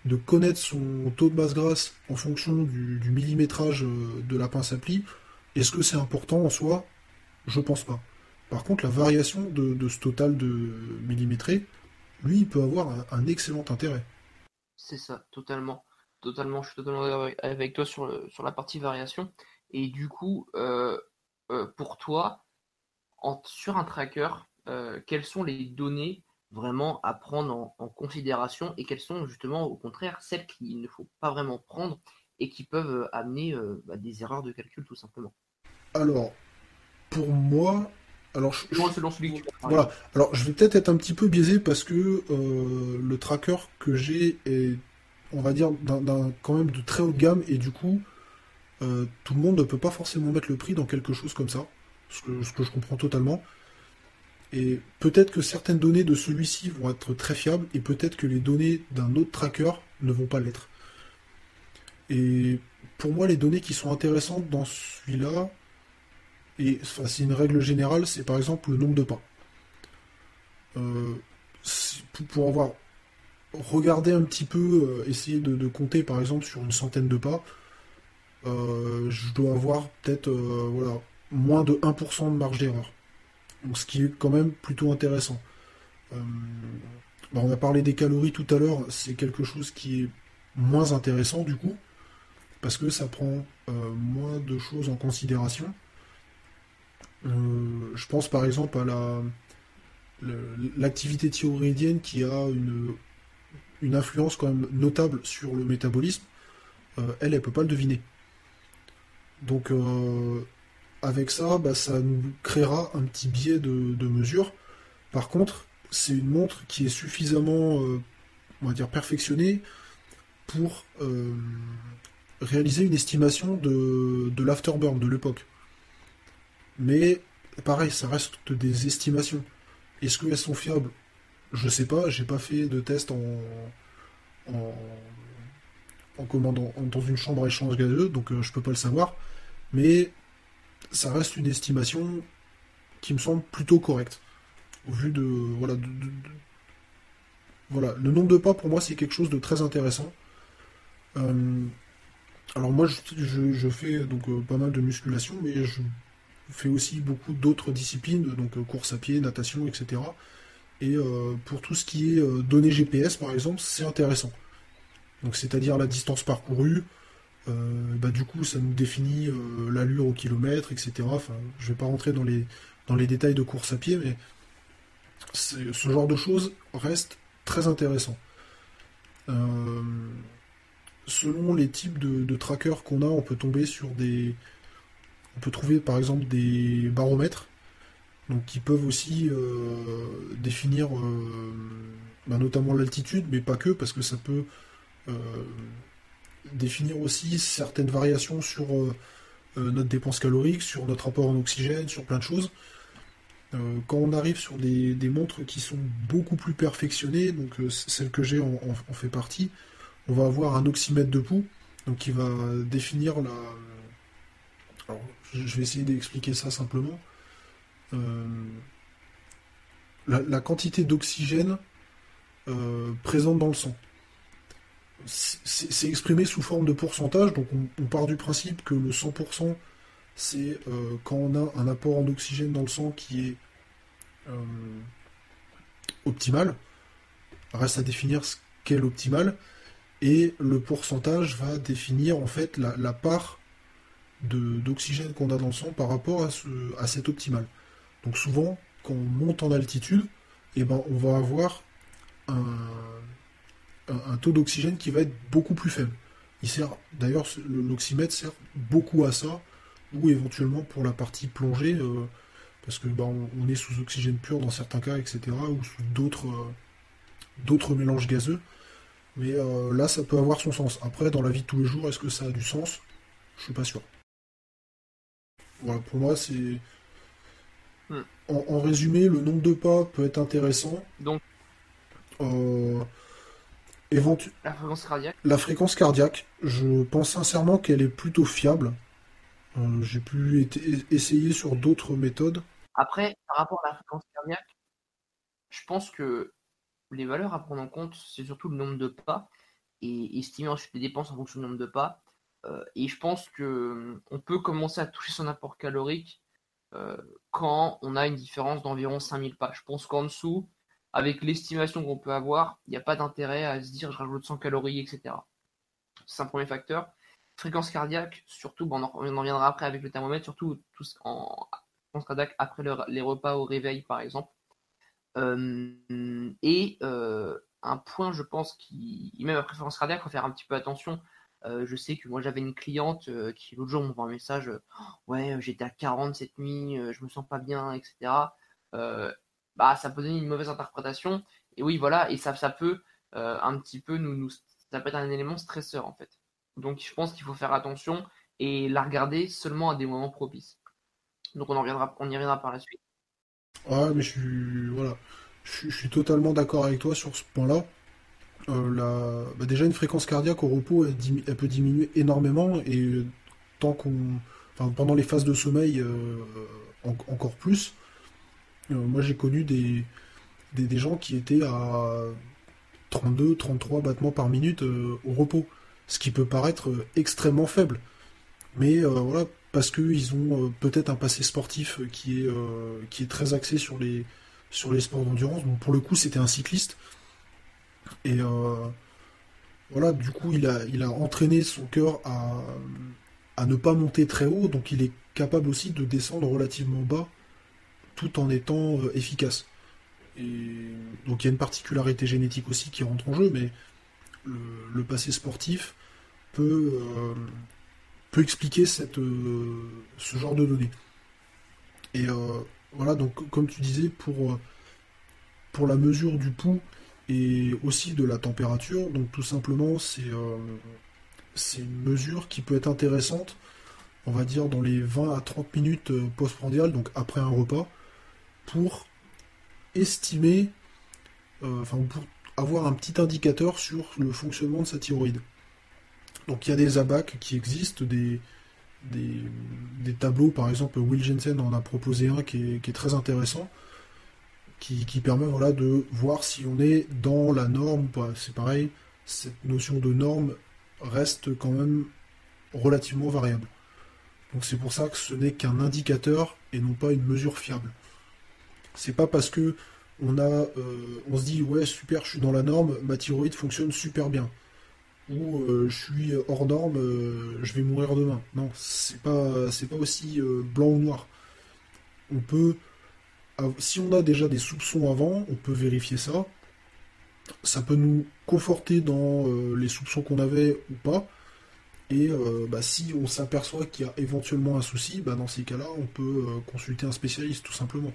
de connaître son taux de masse grasse en fonction du, millimétrage euh, de la pince à pli, est-ce que c'est important en soi? Je pense pas. Par contre, la variation de, ce total de millimétré, lui, il peut avoir un, excellent intérêt. C'est ça, totalement. Totalement, je suis totalement avec toi sur, la partie variation. Et du coup, euh, euh, pour toi, sur un tracker, quelles sont les données vraiment à prendre en, considération et quelles sont justement au contraire celles qu'il ne faut pas vraiment prendre et qui peuvent euh, amener euh, bah, des erreurs de calcul tout simplement? Alors, pour moi, alors je, je, voilà. Alors je vais peut-être être un petit peu biaisé parce que euh, le tracker que j'ai est, on va dire, quand même de très haut de gamme et du coup, tout le monde ne peut pas forcément mettre le prix dans quelque chose comme ça, ce que je comprends totalement. Et peut-être que certaines données de celui-ci vont être très fiables, et peut-être que les données d'un autre tracker ne vont pas l'être. Et pour moi, les données qui sont intéressantes dans celui-là, et c'est une règle générale, c'est par exemple le nombre de pas. pour avoir regardé un petit peu, essayer de, compter par exemple sur une centaine de pas, je dois avoir peut-être voilà, moins de 1% de marge d'erreur. Donc, ce qui est quand même plutôt intéressant. Bah, on a parlé des calories tout à l'heure, c'est quelque chose qui est moins intéressant du coup, parce que ça prend euh, moins de choses en considération. Euh, je pense par exemple à la l'activité thyroïdienne qui a une, influence quand même notable sur le métabolisme, euh, elle, elle peut pas le deviner. Donc avec ça, bah, ça nous créera un petit biais de, mesure. Par contre, c'est une montre qui est suffisamment, on va dire, perfectionnée pour réaliser une estimation de, de l'afterburn de l'époque. Mais pareil, ça reste des estimations. Est-ce qu'elles sont fiables? Je sais pas, j'ai pas fait de test en, en, en commandant dans une chambre à échange gazeux, donc euh, je peux pas le savoir. Mais ça reste une estimation qui me semble plutôt correcte. Au vu de. Voilà, voilà. le nombre de pas pour moi c'est quelque chose de très intéressant. Euh, alors moi, je, fais donc euh, pas mal de musculation, mais je fais aussi beaucoup d'autres disciplines, donc euh, course à pied, natation, etc. Et euh, pour tout ce qui est données GPS, par exemple, c'est intéressant. Donc c'est-à-dire la distance parcourue, bah, du coup ça nous définit l'allure au kilomètre, etc. Enfin, je vais pas rentrer dans les, dans les détails de course à pied, mais ce genre de choses reste très intéressant selon les types de, trackers qu'on a, on peut tomber sur des. On peut trouver par exemple des baromètres, qui peuvent aussi euh, définir euh, bah, notamment l'altitude, mais pas que, parce que ça peut euh, définir aussi certaines variations sur notre dépense calorique, sur notre rapport en oxygène, sur plein de choses. quand on arrive sur des, montres qui sont beaucoup plus perfectionnées, donc celle que j'ai en, fait partie, on va avoir un oxymètre de pouls, donc qui va définir la. Je vais essayer d'expliquer ça simplement. Euh, la, quantité d'oxygène euh, présente dans le sang. C'est exprimé sous forme de pourcentage, donc on, part du principe que le 100%, c'est euh, quand on a un apport en oxygène dans le sang qui est optimal. Reste à définir ce qu'est l'optimal et le pourcentage va définir en fait la, part d'oxygène qu'on a dans le sang par rapport à, ce, à cet optimal. Donc souvent, quand on monte en altitude, eh ben, on va avoir un, un, taux d'oxygène qui va être beaucoup plus faible. Il sert d'ailleurs l'oxymètre sert beaucoup à ça, ou éventuellement pour la partie plongée, euh, parce que ben, on, est sous oxygène pur dans certains cas, etc., ou sous d'autres euh, d'autres mélanges gazeux. Mais euh, là, ça peut avoir son sens. Après, dans la vie de tous les jours, est-ce que ça a du sens? Je suis pas sûr. Voilà, pour moi, c'est. Hmm. En, résumé, le nombre de pas peut être intéressant. Donc. Euh, la fréquence cardiaque. La fréquence cardiaque, je pense sincèrement qu'elle est plutôt fiable. Euh, j'ai pu essayer sur d'autres méthodes. Après, par rapport à la fréquence cardiaque, je pense que les valeurs à prendre en compte, c'est surtout le nombre de pas et estimer ensuite les dépenses en fonction du nombre de pas. Euh, et je pense que hum, on peut commencer à toucher son apport calorique euh, quand on a une différence d'environ 5000 pas. Je pense qu'en dessous, avec l'estimation qu'on peut avoir, il n'y a pas d'intérêt à se dire je rajoute 100 calories, etc. C'est un premier facteur. Fréquence cardiaque, surtout, bon, on, en, reviendra après avec le thermomètre, surtout tout, en fréquence cardiaque après les repas au réveil, par exemple. Euh, et un point, je pense, qui, même à préférence cardiaque, il faut faire un petit peu attention. Euh, je sais que moi j'avais une cliente qui l'autre jour m'envoie un message Ouais, j'étais à 40 cette nuit, je me sens pas bien, etc. bah, ça peut donner une mauvaise interprétation. Et oui, voilà, et ça, ça peut un petit peu nous, nous, Ça peut être un élément stresseur en fait. Donc je pense qu'il faut faire attention et la regarder seulement à des moments propices. Donc on, en reviendra, on y reviendra par la suite. Ouais, mais je suis, voilà, je, suis totalement d'accord avec toi sur ce point-là. Euh, bah, déjà, une fréquence cardiaque au repos, elle, peut diminuer énormément et tant qu'on. pendant les phases de sommeil encore plus. moi j'ai connu des, gens qui étaient à 32, 33 battements par minute au repos, ce qui peut paraître extrêmement faible. Mais voilà, parce qu'ils ont peut-être un passé sportif qui est, très axé sur les, sur les sports d'endurance. Pour le coup, c'était un cycliste. Et voilà, du coup, il a, il a entraîné son cœur à, à ne pas monter très haut, donc il est capable aussi de descendre relativement bas tout en étant euh, efficace. Et donc il y a une particularité génétique aussi qui rentre en jeu, mais le, passé sportif peut, euh, peut expliquer cette, euh, ce genre de données. Et voilà, donc comme tu disais, pour, pour la mesure du pouls, et aussi de la température. Donc tout simplement, c'est euh, une mesure qui peut être intéressante, on va dire dans les 20 à 30 minutes euh, post-prandial, donc après un repas, pour estimer, euh, enfin pour avoir un petit indicateur sur le fonctionnement de sa thyroïde. Donc il y a des abacs qui existent, des, des, tableaux, par exemple Will Jensen en a proposé un qui est très intéressant qui, permet voilà, de voir si on est dans la norme ou pas. C'est pareil, cette notion de norme reste quand même relativement variable. Donc c'est pour ça que ce n'est qu'un indicateur et non pas une mesure fiable. C'est pas parce que on a, euh, on se dit ouais super, je suis dans la norme, ma thyroïde fonctionne super bien, ou euh, je suis hors norme, euh, je vais mourir demain. Non, c'est pas, c'est pas aussi blanc ou noir. On peut si on a déjà des soupçons avant, on peut vérifier ça. Ça peut nous conforter dans euh, les soupçons qu'on avait ou pas. Et euh, bah, si on s'aperçoit qu'il y a éventuellement un souci, bah, dans ces cas-là, on peut euh, consulter un spécialiste tout simplement.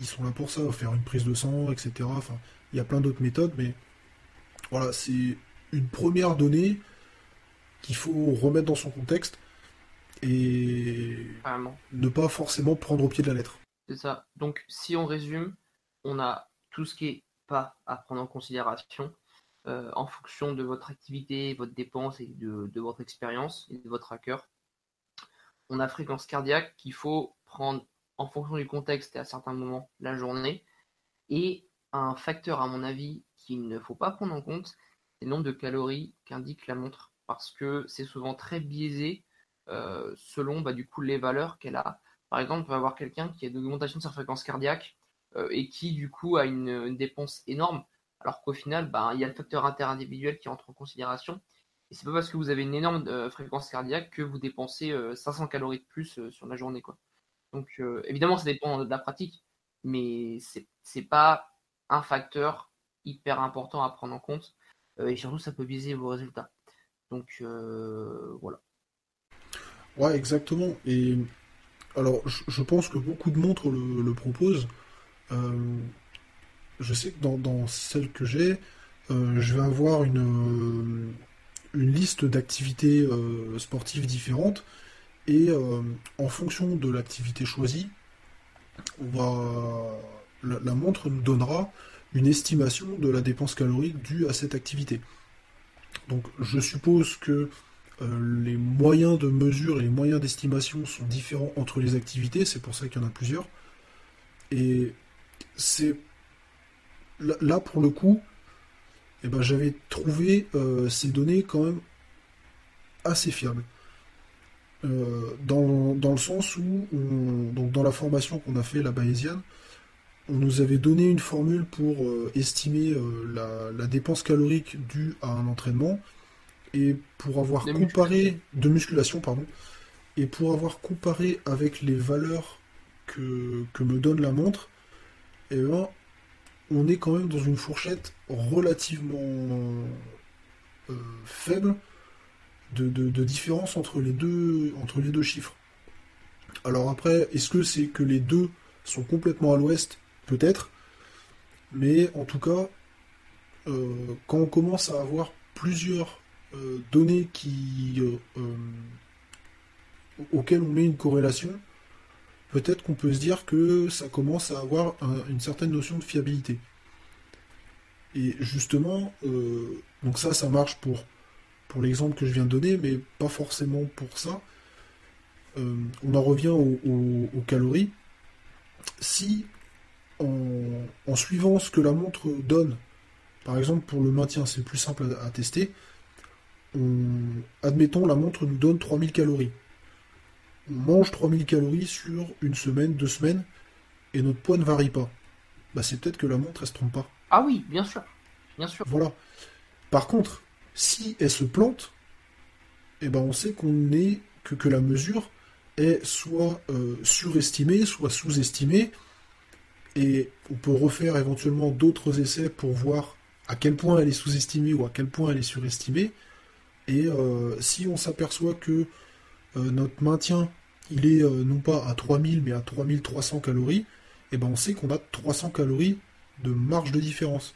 Ils, sont là pour ça, faire une prise de sang, etc. Enfin, il y a plein d'autres méthodes, mais voilà, c'est une première donnée qu'il faut remettre dans son contexte et ne pas forcément prendre au pied de la lettre. C'est ça. Donc, si on résume, on a tout ce qui est pas à prendre en considération euh, en fonction de votre activité, votre dépense et de, votre expérience et de votre hacker. On a fréquence cardiaque qu'il faut prendre en fonction du contexte et à certains moments la journée. Et un facteur, à mon avis, qu'il ne faut pas prendre en compte, c'est le nombre de calories qu'indique la montre. Parce que c'est souvent très biaisé euh, selon bah, du coup les valeurs qu'elle a par exemple, on peut avoir quelqu'un qui a une augmentation de sa fréquence cardiaque euh, et qui, du coup, a une, dépense énorme, alors qu'au final, ben, il y a le facteur interindividuel qui entre en considération. Et c'est pas parce que vous avez une énorme euh, fréquence cardiaque que vous dépensez 500 euh, calories de plus sur la journée. Quoi. Donc, évidemment, ça dépend de la pratique, mais c'est, c'est pas un facteur hyper important à prendre en compte. et surtout, ça peut biaiser vos résultats. Donc, voilà. Ouais, exactement. Et alors, je, pense que beaucoup de montres le, proposent. Euh, je sais que dans, celle que j'ai, euh, je vais avoir une, euh, une liste d'activités sportives différentes. Et en fonction de l'activité choisie, la, montre nous donnera une estimation de la dépense calorique due à cette activité. Donc je suppose que les moyens de mesure et les moyens d'estimation sont différents entre les activités, c'est pour ça qu'il y en a plusieurs. Et c'est là pour le coup, eh ben, j'avais trouvé euh, ces données quand même assez fiables. Euh, dans, le sens où, dans la formation qu'on a fait, la bayésienne, on nous avait donné une formule pour estimer la, dépense calorique due à un entraînement, et pour avoir comparé de musculation pardon et pour avoir comparé avec les valeurs que, me donne la montre et eh ben, on est quand même dans une fourchette relativement euh, faible de, différence entre les deux entre les deux chiffres. Alors après est-ce que c'est que les deux sont complètement à l'ouest? Peut-être. Mais en tout cas euh, quand on commence à avoir plusieurs euh, données qui, euh, euh, auxquelles on met une corrélation, peut-être qu'on peut se dire que ça commence à avoir une certaine notion de fiabilité. Et justement, donc ça, ça marche pour, pour l'exemple que je viens de donner, mais pas forcément pour ça. on en revient aux, calories. Si en, suivant ce que la montre donne, par exemple pour le maintien, c'est plus simple à, tester, admettons la montre nous donne 3000 calories. On mange 3000 calories sur une semaine, deux semaines, et notre poids ne varie pas. Bah c'est peut-être que la montre elle se trompe pas. Ah oui, bien sûr. Bien sûr. Voilà. Par contre, si elle se plante, eh ben on sait qu'on est que, que la mesure est soit euh, surestimée, soit sous-estimée, et on peut refaire éventuellement d'autres essais pour voir à quel point elle est sous-estimée ou à quel point elle est surestimée. Et euh, si on s'aperçoit que euh, notre maintien, il est non pas à 3000 mais à 3300 calories, et eh ben on sait qu'on a 300 calories de marge de différence.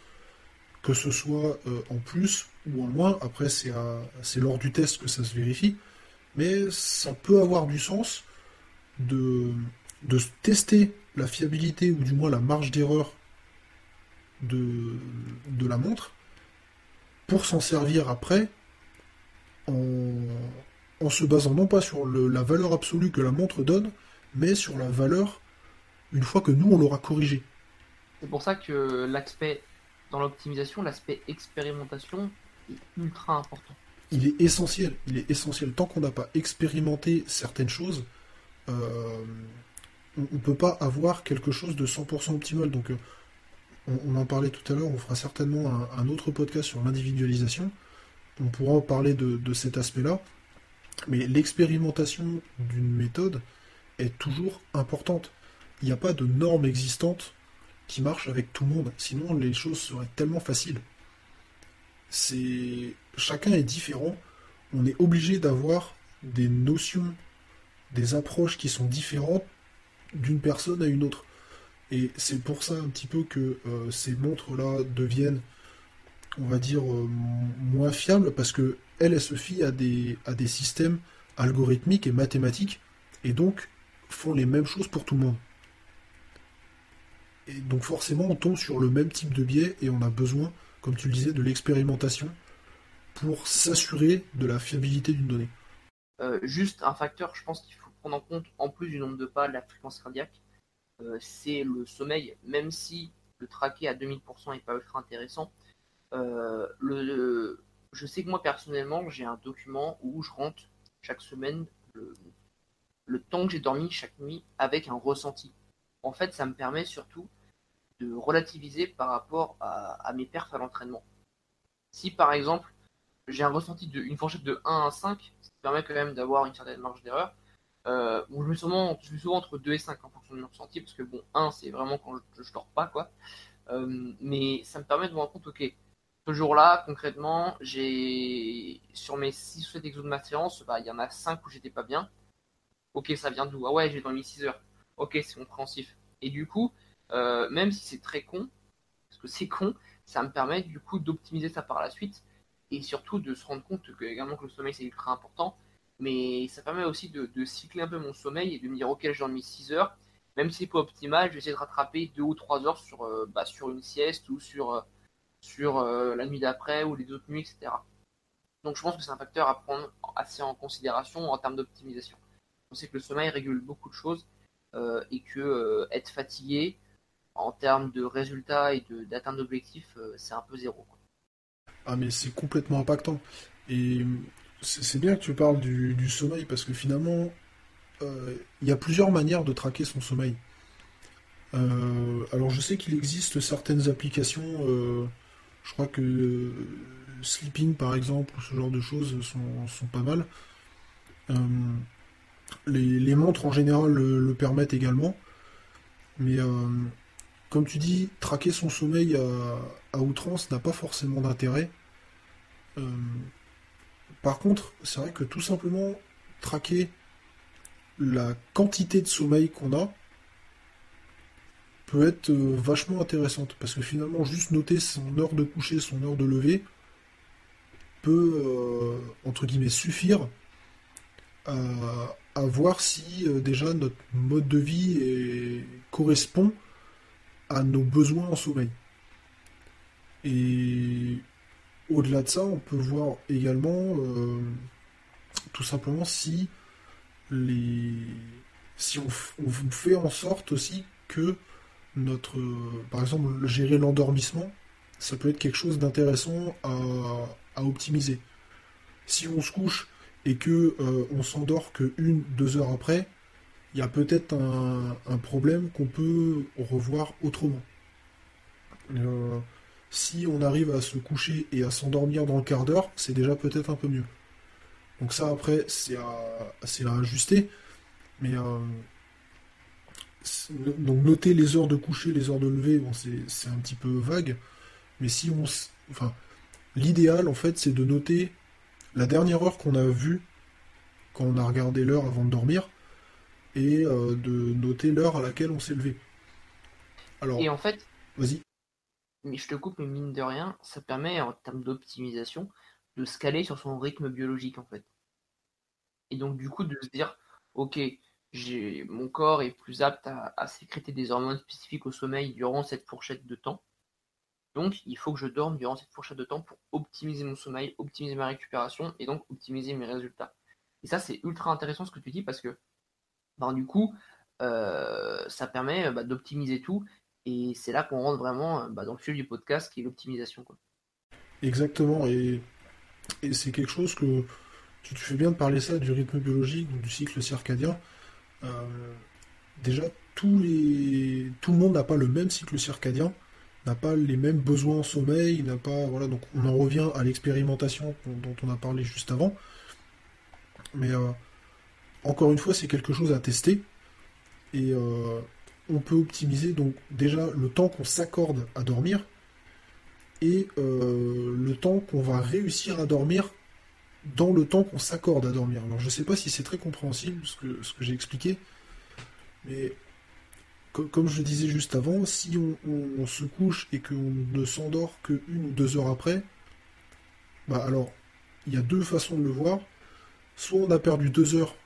Que ce soit en plus ou en moins, après c'est lors du test que ça se vérifie, mais ça peut avoir du sens de, de tester la fiabilité ou du moins la marge d'erreur de, de la montre pour s'en servir après en, en, se basant non pas sur la valeur absolue que la montre donne, mais sur la valeur une fois que nous on l'aura corrigé. C'est pour ça que l'aspect dans l'optimisation, l'aspect expérimentation est ultra important il est essentiel. Il est essentiel. Tant qu'on n'a pas expérimenté certaines choses, euh, on ne peut pas avoir quelque chose de 100% optimal. Donc, euh, on, en parlait tout à l'heure, on fera certainement un, autre podcast sur l'individualisation. On pourra en parler de, cet aspect-là. Mais l'expérimentation d'une méthode est toujours importante. Il n'y a pas de normes existantes qui marchent avec tout le monde. Sinon, les choses seraient tellement faciles. Chacun est différent. On est obligé d'avoir des notions, des approches qui sont différentes d'une personne à une autre. Et c'est pour ça un petit peu que euh, ces montres-là deviennent, on va dire, euh, moins fiables, parce que elles, se fient à des, à des systèmes algorithmiques et mathématiques, et donc font les mêmes choses pour tout le monde. Et donc forcément, on tombe sur le même type de biais, et on a besoin, comme tu le disais, de l'expérimentation pour s'assurer de la fiabilité d'une donnée euh, Juste un facteur, je pense qu'il faut prendre en compte, en plus du nombre de pas, de la fréquence cardiaque, euh, c'est le sommeil, même si le traquer à 2000% n'est pas ultra intéressant. Euh, je sais que moi personnellement, j'ai un document où je rentre chaque semaine le, temps que j'ai dormi chaque nuit avec un ressenti. En fait, ça me permet surtout de relativiser par rapport à, mes perfs à l'entraînement. Si par exemple, j'ai un ressenti de une fourchette de 1 à 5, ce qui permet quand même d'avoir une certaine marge d'erreur. Euh, je, mets souvent, souvent entre 2 et 5 en fonction de mon ressenti, parce que bon, 1 c'est vraiment quand je, je dors pas, quoi. Euh, mais ça me permet de me rendre compte, ok, jour-là, concrètement, j'ai sur mes 6 ou 7 exos de ma séance, bah, il y en a 5 où j'étais pas bien. Ok, ça vient d'où Ah ouais, j'ai dormi 6 heures. Ok, c'est compréhensif. Et du coup, euh, même si c'est très con, parce que c'est con, ça me permet du coup d'optimiser ça par la suite et surtout de se rendre compte que, également que le sommeil c'est ultra important. Mais ça permet aussi de, cycler un peu mon sommeil et de me dire ok j'ai dormi 6 heures, même si c'est pas optimal, je vais essayer de rattraper 2 ou 3 heures sur, euh, bah, sur une sieste ou sur, euh, sur euh, la nuit d'après ou les autres nuits, etc. Donc je pense que c'est un facteur à prendre assez en considération en termes d'optimisation. On sait que le sommeil régule beaucoup de choses et que être fatigué en termes de résultats et d'atteinte d'objectifs, c'est un peu zéro. Ah mais c'est complètement impactant. Et c'est bien que tu parles du, sommeil parce que finalement, euh, il y a plusieurs manières de traquer son sommeil. Euh, alors je sais qu'il existe certaines applications, euh, je crois que Sleeping par exemple, ou ce genre de choses sont, pas mal. Les, montres en général le, permettent également. Mais comme tu dis, traquer son sommeil à outrance n'a pas forcément d'intérêt. Euh, par contre, c'est vrai que tout simplement traquer la quantité de sommeil qu'on a peut être euh, vachement intéressante parce que finalement juste noter son heure de coucher, son heure de lever peut euh, entre guillemets suffire à, voir si déjà notre mode de vie correspond à nos besoins en sommeil. Et au-delà de ça, on peut voir également euh, tout simplement si les si on, fait en sorte aussi que notre par exemple gérer l'endormissement ça peut être quelque chose d'intéressant à, optimiser si on se couche et que euh, on s'endort que une deux heures après il y a peut-être un, problème qu'on peut revoir autrement euh, si on arrive à se coucher et à s'endormir dans le quart d'heure, c'est déjà peut-être un peu mieux. Donc ça après c'est à, à ajuster. Mais euh, donc noter les heures de coucher, les heures de lever, bon, c'est un petit peu vague. Mais si on enfin l'idéal en fait c'est de noter la dernière heure qu'on a vue quand on a regardé l'heure avant de dormir et euh, de noter l'heure à laquelle on s'est levé. Alors, et en fait, vas-y mais je te coupe, mais mine de rien, ça permet en termes d'optimisation de se caler sur son rythme biologique en fait. Et donc du coup de se dire, ok, mon corps est plus apte à, sécréter des hormones spécifiques au sommeil durant cette fourchette de temps. Donc il faut que je dorme durant cette fourchette de temps pour optimiser mon sommeil, optimiser ma récupération et donc optimiser mes résultats. Et ça c'est ultra intéressant ce que tu dis parce que ben, du coup euh, ça permet bah, d'optimiser tout et c'est là qu'on rentre vraiment bah, dans le fil du podcast qui est l'optimisation. Exactement. Et, c'est quelque chose que tu, fais bien de parler ça du rythme biologique, du cycle circadien. Euh, déjà, tous les, tout le monde n'a pas le même cycle circadien, n'a pas les mêmes besoins en sommeil, n'a pas. Voilà, donc on en revient à l'expérimentation dont on a parlé juste avant. Mais euh, encore une fois, c'est quelque chose à tester. Et on peut optimiser donc déjà le temps qu'on s'accorde à dormir et euh, le temps qu'on va réussir à dormir dans le temps qu'on s'accorde à dormir. Alors je ne sais pas si c'est très compréhensible ce que, j'ai expliqué, mais comme je disais juste avant, si on, se couche et qu'on ne s'endort que une ou deux heures après, bah alors il y a deux façons de le voir. Soit on a perdu deux heures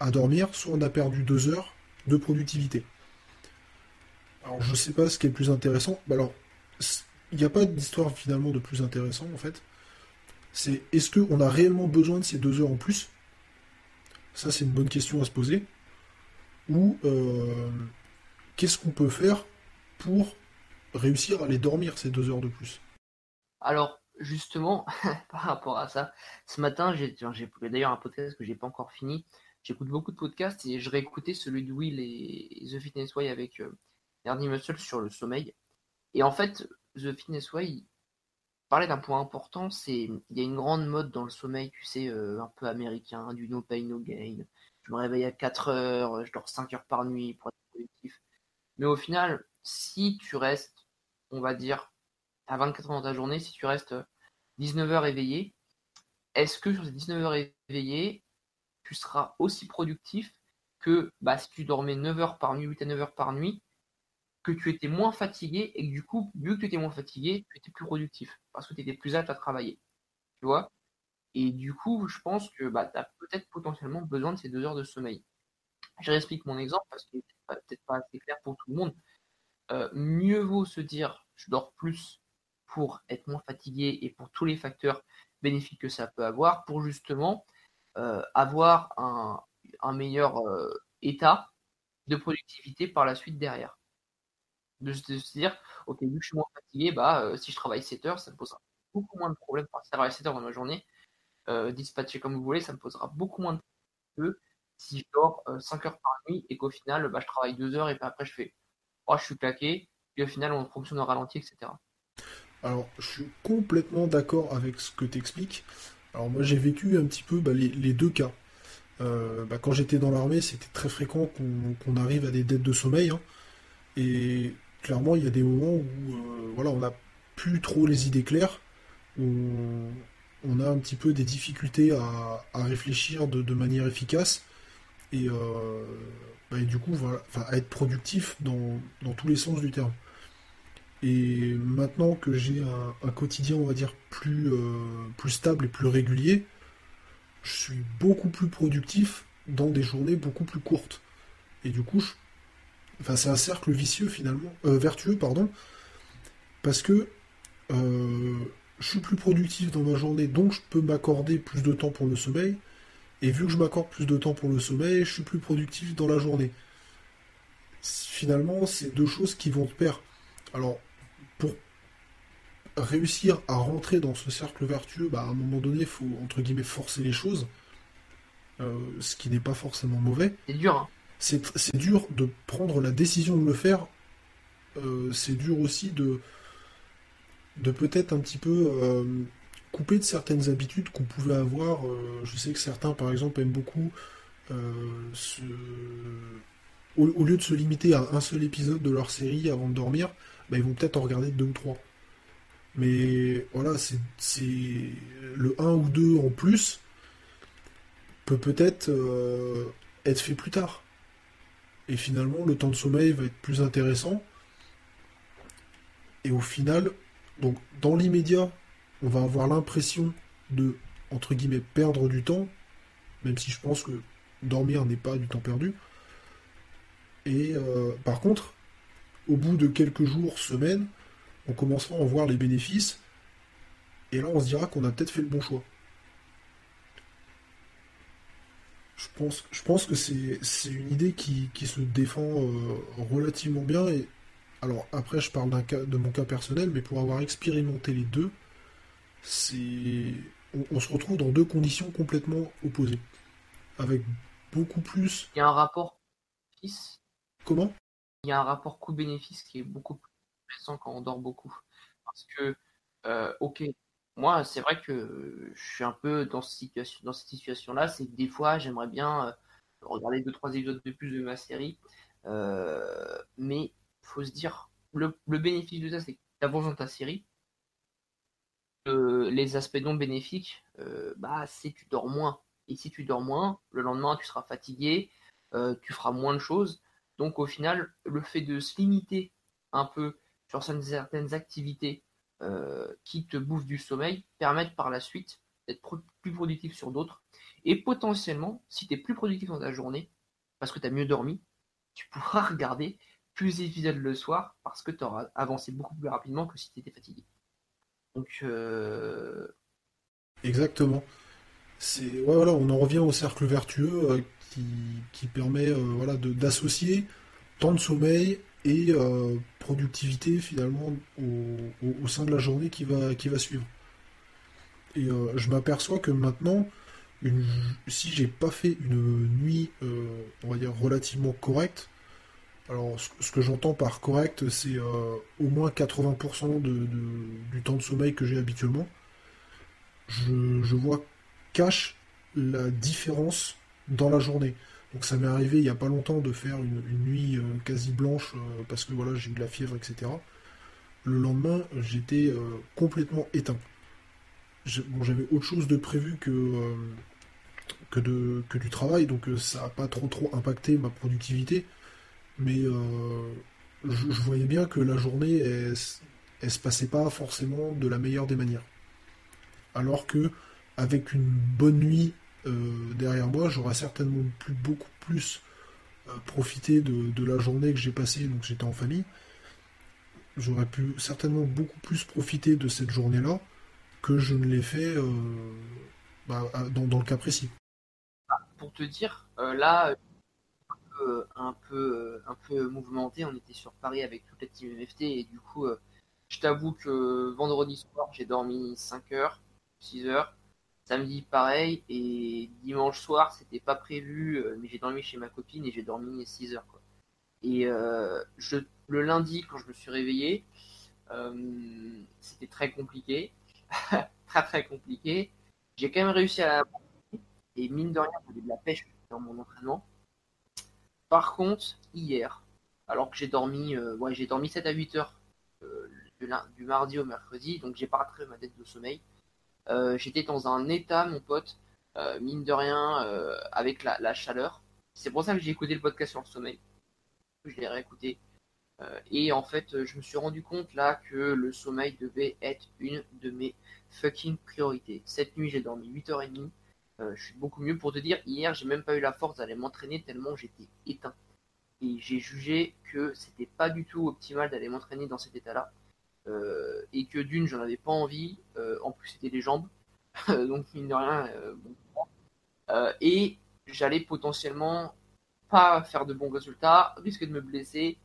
à dormir, soit on a perdu deux heures de productivité. Alors je sais pas ce qui est le plus intéressant. Bah, alors, il n'y a pas d'histoire finalement de plus intéressant en fait. C'est est-ce qu'on a réellement besoin de ces deux heures en plus? Ça c'est une bonne question à se poser. Ou euh, qu'est-ce qu'on peut faire pour réussir à les dormir ces deux heures de plus? Alors justement, par rapport à ça, ce matin j'ai d'ailleurs un podcast que j'ai pas encore fini. J'écoute beaucoup de podcasts et je réécoutais celui de Will et The Fitness Way avec euh, Ernie Muscle sur le sommeil. Et en fait, The Fitness Way parlait d'un point important, c'est il y a une grande mode dans le sommeil, tu sais, euh, un peu américain, du no pain, no gain. Je me réveille à 4 heures, je dors 5 heures par nuit pour être productif. Mais au final, si tu restes, on va dire, à 24 heures dans ta journée, si tu restes 19 heures éveillé, est-ce que sur ces 19 heures éveillé, tu seras aussi productif que bah, si tu dormais 9 heures par nuit, 8 à 9 heures par nuit, que tu étais moins fatigué et que du coup, vu que tu étais moins fatigué, tu étais plus productif parce que tu étais plus apte à travailler. Tu vois? Et du coup, je pense que bah, tu as peut-être potentiellement besoin de ces deux heures de sommeil. Je réexplique mon exemple parce qu'il n'est peut-être pas assez clair pour tout le monde. Euh, mieux vaut se dire je dors plus pour être moins fatigué et pour tous les facteurs bénéfiques que ça peut avoir pour justement euh, avoir un, meilleur euh, état de productivité par la suite derrière de, se dire, ok, vu que je suis moins fatigué, bah, euh, si je travaille 7 heures, ça me posera beaucoup moins de problèmes. Si je travaille 7 heures dans ma journée, euh, dispatché comme vous voulez, ça me posera beaucoup moins de problèmes que si je dors 5 euh, heures par nuit et qu'au final, bah, je travaille 2 heures et puis après je fais, oh, je suis claqué, puis au final, on fonctionne au ralenti, etc. Alors, je suis complètement d'accord avec ce que tu expliques. Alors, moi, j'ai vécu un petit peu bah, les, deux cas. Bah, quand j'étais dans l'armée, c'était très fréquent qu'on arrive à des dettes de sommeil. Hein. et clairement, il y a des moments où euh, voilà, on n'a plus trop les idées claires, où on a un petit peu des difficultés à, réfléchir de, manière efficace et, euh, bah, du coup à être productif dans, tous les sens du terme. Et maintenant que j'ai un, quotidien, on va dire, plus, euh, plus stable et plus régulier, je suis beaucoup plus productif dans des journées beaucoup plus courtes. Et du coup, je Enfin, c'est un cercle vicieux finalement, euh, vertueux, pardon, parce que euh, je suis plus productif dans ma journée, donc je peux m'accorder plus de temps pour le sommeil. Et vu que je m'accorde plus de temps pour le sommeil, je suis plus productif dans la journée. Finalement, c'est deux choses qui vont de pair. Alors, pour réussir à rentrer dans ce cercle vertueux, bah, à un moment donné, il faut, entre guillemets, forcer les choses. Euh, ce qui n'est pas forcément mauvais. C'est dur. Hein. C'est dur de prendre la décision de le faire. Euh, c'est dur aussi de, de peut-être un petit peu euh, couper de certaines habitudes qu'on pouvait avoir. je sais que certains, par exemple, aiment beaucoup au, lieu de se limiter à un seul épisode de leur série avant de dormir, bah, ils vont peut-être en regarder deux ou trois. Mais voilà, c'est le 1 ou 2 en plus peut peut-être euh, être fait plus tard. Et finalement, le temps de sommeil va être plus intéressant. Et au final, donc dans l'immédiat, on va avoir l'impression de, entre guillemets, perdre du temps, même si je pense que dormir n'est pas du temps perdu. Et euh, par contre, au bout de quelques jours, semaines, on commencera à en voir les bénéfices. Et là, on se dira qu'on a peut-être fait le bon choix. Je pense, je pense que c'est une idée qui, se défend euh, relativement bien. Et alors après, je parle de mon cas personnel, mais pour avoir expérimenté les deux, c'est on, se retrouve dans deux conditions complètement opposées, avec beaucoup plus. Il y a un rapport Comment? Il y a un rapport coût-bénéfice qui est beaucoup plus intéressant quand on dort beaucoup, parce que euh, ok, moi, c'est vrai que je suis un peu dans cette situation-là. C'est que des fois, j'aimerais bien euh, regarder deux, trois épisodes de plus de ma série. Euh, mais faut se dire, le, bénéfice de ça, c'est que tu avances dans ta série. les aspects non bénéfiques, euh, bah, c'est tu dors moins. Et si tu dors moins, le lendemain, tu seras fatigué, euh, tu feras moins de choses. Donc, au final, le fait de se limiter un peu sur certaines activités euh, qui te bouffent du sommeil permettent par la suite d'être plus productif sur d'autres. Et potentiellement, si tu es plus productif dans ta journée, parce que tu as mieux dormi, tu pourras regarder plus d'épisodes le soir parce que tu auras avancé beaucoup plus rapidement que si tu étais fatigué. Donc. Euh, Exactement. C'est voilà, on en revient au cercle vertueux euh, qui, permet voilà, d'associer temps de sommeil et euh, productivité finalement au, sein de la journée qui va, qui va suivre. Et euh, je m'aperçois que maintenant, si j'ai pas fait une nuit, euh, on va dire, relativement correcte, alors ce, que j'entends par correct, c'est au moins 80% de, du temps de sommeil que j'ai habituellement, je, je vois cache la différence dans la journée. Donc ça m'est arrivé il n'y a pas longtemps de faire une, nuit euh, quasi blanche euh, parce que voilà j'ai eu de la fièvre, etc. Le lendemain, j'étais euh, complètement éteint. j'avais autre chose de prévu que, que, du travail, donc ça n'a pas trop trop impacté ma productivité. Mais je, voyais bien que la journée, elle, elle se passait pas forcément de la meilleure des manières. Alors que avec une bonne nuit derrière moi, j'aurais certainement pu beaucoup plus euh, profiter de, la journée que j'ai passée, donc j'étais en famille. J'aurais pu certainement beaucoup plus profiter de cette journée-là que je ne l'ai fait euh, bah, dans, le cas précis. Pour te dire, là, un peu, un peu mouvementé, on était sur Paris avec toute la team MFT et du coup, je t'avoue que vendredi soir, j'ai dormi 5 heures, 6 heures. Samedi, pareil. Et dimanche soir, c'était pas prévu, euh, mais j'ai dormi chez ma copine et j'ai dormi 6 heures. Quoi. Et euh, le lundi, quand je me suis réveillé, euh, c'était très compliqué. très très compliqué. J'ai quand même réussi à Et mine de rien, j'avais de la pêche dans mon entraînement. Par contre, hier, alors que j'ai dormi, j'ai dormi 7 à 8 heures du, mardi au mercredi, donc j'ai pas raté ma tête de sommeil. Euh, j'étais dans un état, mon pote, euh, mine de rien, euh, avec la, chaleur. C'est pour ça que j'ai écouté le podcast sur le sommeil. Je l'ai réécouté. et en fait, je me suis rendu compte là que le sommeil devait être une de mes fucking priorités. Cette nuit, j'ai dormi 8h30. je suis beaucoup mieux pour te dire. Hier, j'ai même pas eu la force d'aller m'entraîner tellement j'étais éteint. Et j'ai jugé que c'était pas du tout optimal d'aller m'entraîner dans cet état-là. Euh, et que d'une, j'en avais pas envie. Euh, en plus, c'était les jambes. donc, mine de rien, euh, et j'allais potentiellement pas faire de bons résultats, risquer de me blesser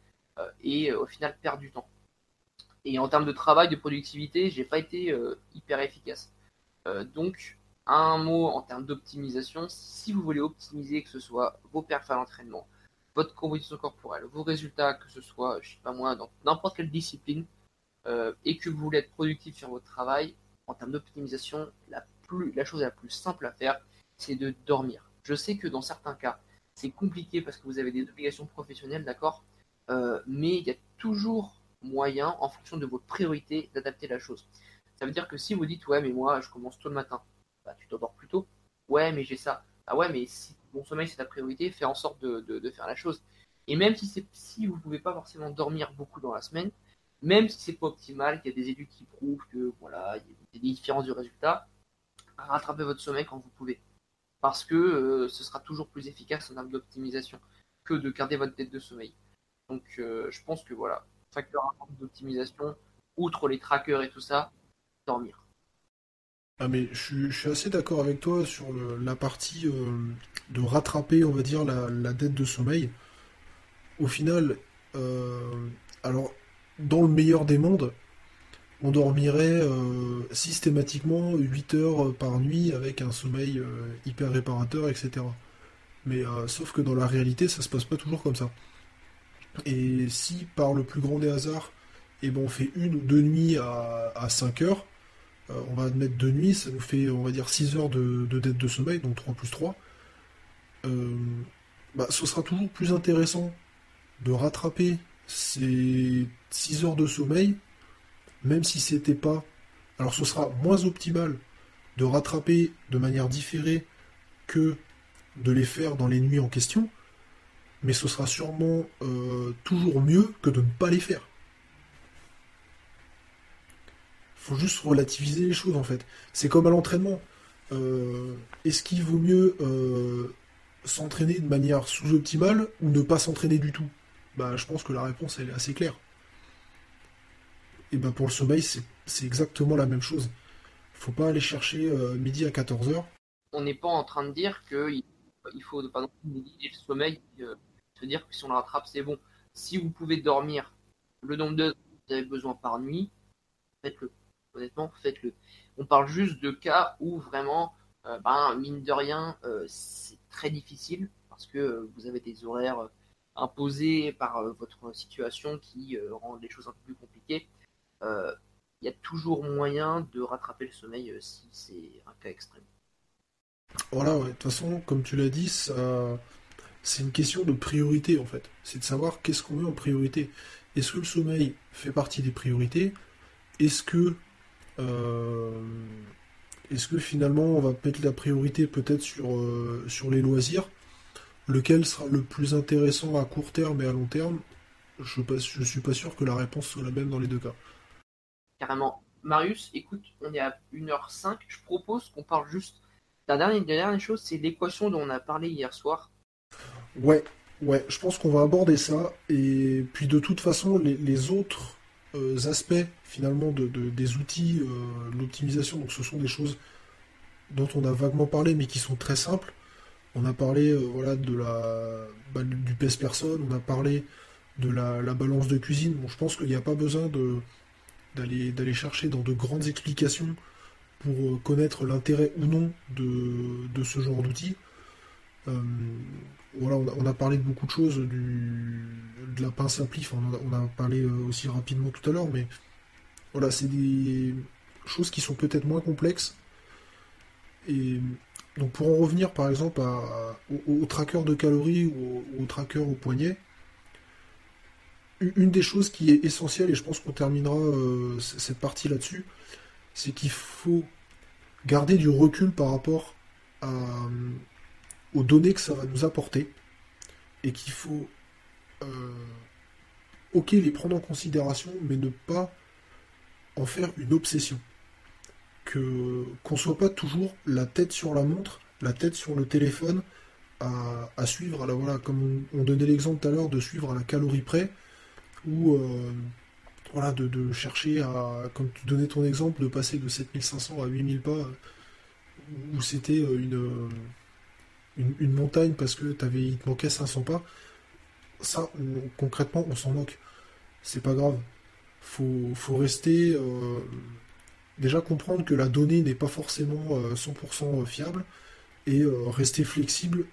et au final perdre du temps. Et en termes de travail, de productivité, j'ai pas été hyper efficace. donc un mot en termes d'optimisation, si vous voulez optimiser que ce soit vos perfs à l'entraînement, votre composition corporelle, vos résultats, que ce soit, je sais pas moi, dans n'importe quelle discipline, euh, et que vous voulez être productif sur votre travail, en termes d'optimisation, la, la chose la plus simple à faire, c'est de dormir. Je sais que dans certains cas, c'est compliqué parce que vous avez des obligations professionnelles, d'accord euh, Mais il y a toujours moyen, en fonction de vos priorités, d'adapter la chose. Ça veut dire que si vous dites, ouais, mais moi, je commence tôt le matin, bah, tu t'endors plus tôt. Ouais, mais j'ai ça. Ah ouais, mais si mon sommeil c'est ta priorité, fais en sorte de, faire la chose. Et même si, si vous ne pouvez pas forcément dormir beaucoup dans la semaine, même si c'est pas optimal, qu'il y a des études qui prouvent que voilà, il y a des différences de résultats, rattrapez votre sommeil quand vous pouvez. Parce que euh, ce sera toujours plus efficace en termes d'optimisation que de garder votre tête de sommeil. Donc euh, je pense que voilà, facteur d'optimisation, outre les trackers et tout ça, dormir. Ah mais je, suis assez d'accord avec toi sur la partie euh, de rattraper, on va dire, la, dette de sommeil. Au final, alors, dans le meilleur des mondes, on dormirait euh, systématiquement 8 heures par nuit avec un sommeil hyper réparateur, etc. Mais sauf que dans la réalité, ça se passe pas toujours comme ça. Et si par le plus grand des hasards, eh ben, on fait une ou deux nuits à, à 5 heures, euh, on va admettre de nuit, ça nous fait, on va dire, 6 heures de, dette de sommeil, donc 3 plus 3. Euh, bah, ce sera toujours plus intéressant de rattraper ces 6 heures de sommeil, même si c'était pas. Alors ce sera moins optimal de rattraper de manière différée que de les faire dans les nuits en question, mais ce sera sûrement euh, toujours mieux que de ne pas les faire. faut juste relativiser les choses en fait. C'est comme à l'entraînement. Euh, est-ce qu'il vaut mieux euh, s'entraîner de manière sous-optimale ou ne pas s'entraîner du tout? Bah je pense que la réponse elle est assez claire. Et ben pour le sommeil c'est exactement la même chose. Faut pas aller chercher euh, midi à 14h. On n'est pas en train de dire qu'il il faut plus négliger le sommeil, se dire que si on le rattrape c'est bon. Si vous pouvez dormir le nombre d'heures que vous avez besoin par nuit, faites-le honnêtement, faites-le. On parle juste de cas où vraiment, euh, ben, mine de rien, euh, c'est très difficile parce que euh, vous avez des horaires imposés par votre situation qui rendent les choses un peu plus compliquées. Il y a toujours moyen de rattraper le sommeil si c'est un cas extrême. Voilà, de toute façon, comme tu l'as dit, c'est une question de priorité en fait. C'est de savoir qu'est-ce qu'on met en priorité. Est-ce que le sommeil fait partie des priorités? Est-ce que euh, est-ce que finalement on va mettre la priorité peut-être sur, euh, sur les loisirs? Lequel sera le plus intéressant à court terme et à long terme? Je ne suis pas sûr que la réponse soit la même dans les deux cas. Carrément. Marius, écoute, on est à 1h05. Je propose qu'on parle juste. La dernière, dernière chose, c'est l'équation dont on a parlé hier soir. Ouais, ouais, je pense qu'on va aborder ça. Et puis de toute façon, les autres euh, aspects finalement de, des outils, euh, l'optimisation. Donc ce sont des choses dont on a vaguement parlé, mais qui sont très simples. On a parlé euh, de la bah, du pèse-personne, on a parlé de la, balance de cuisine. Je pense qu'il n'y a pas besoin d'aller chercher dans de grandes explications pour connaître l'intérêt ou non de, ce genre d'outils. Euh, on a, parlé de beaucoup de choses, de la pince à on, a, parlé euh, aussi rapidement tout à l'heure, mais voilà, c'est des choses qui sont peut-être moins complexes. Donc pour en revenir par exemple au, tracker de calories ou au, tracker au poignet, une des choses qui est essentielle, et je pense qu'on terminera euh, cette partie là-dessus, c'est qu'il faut garder du recul par rapport à, aux données que ça va nous apporter et qu'il faut euh, ok les prendre en considération mais ne pas en faire une obsession que qu'on soit pas toujours la tête sur la montre la tête sur le téléphone à, suivre à la voilà comme on, donnait l'exemple tout à l'heure de suivre à la calorie près ou euh, voilà de, chercher à comme tu donnais ton exemple de passer de 7500 à 8000 pas où c'était une une, montagne parce que avais, il te manquait 500 pas, ça, concrètement, on s'en moque. C'est pas grave. Faut, faut rester. Euh, déjà comprendre que la donnée n'est pas forcément 100% fiable et rester flexible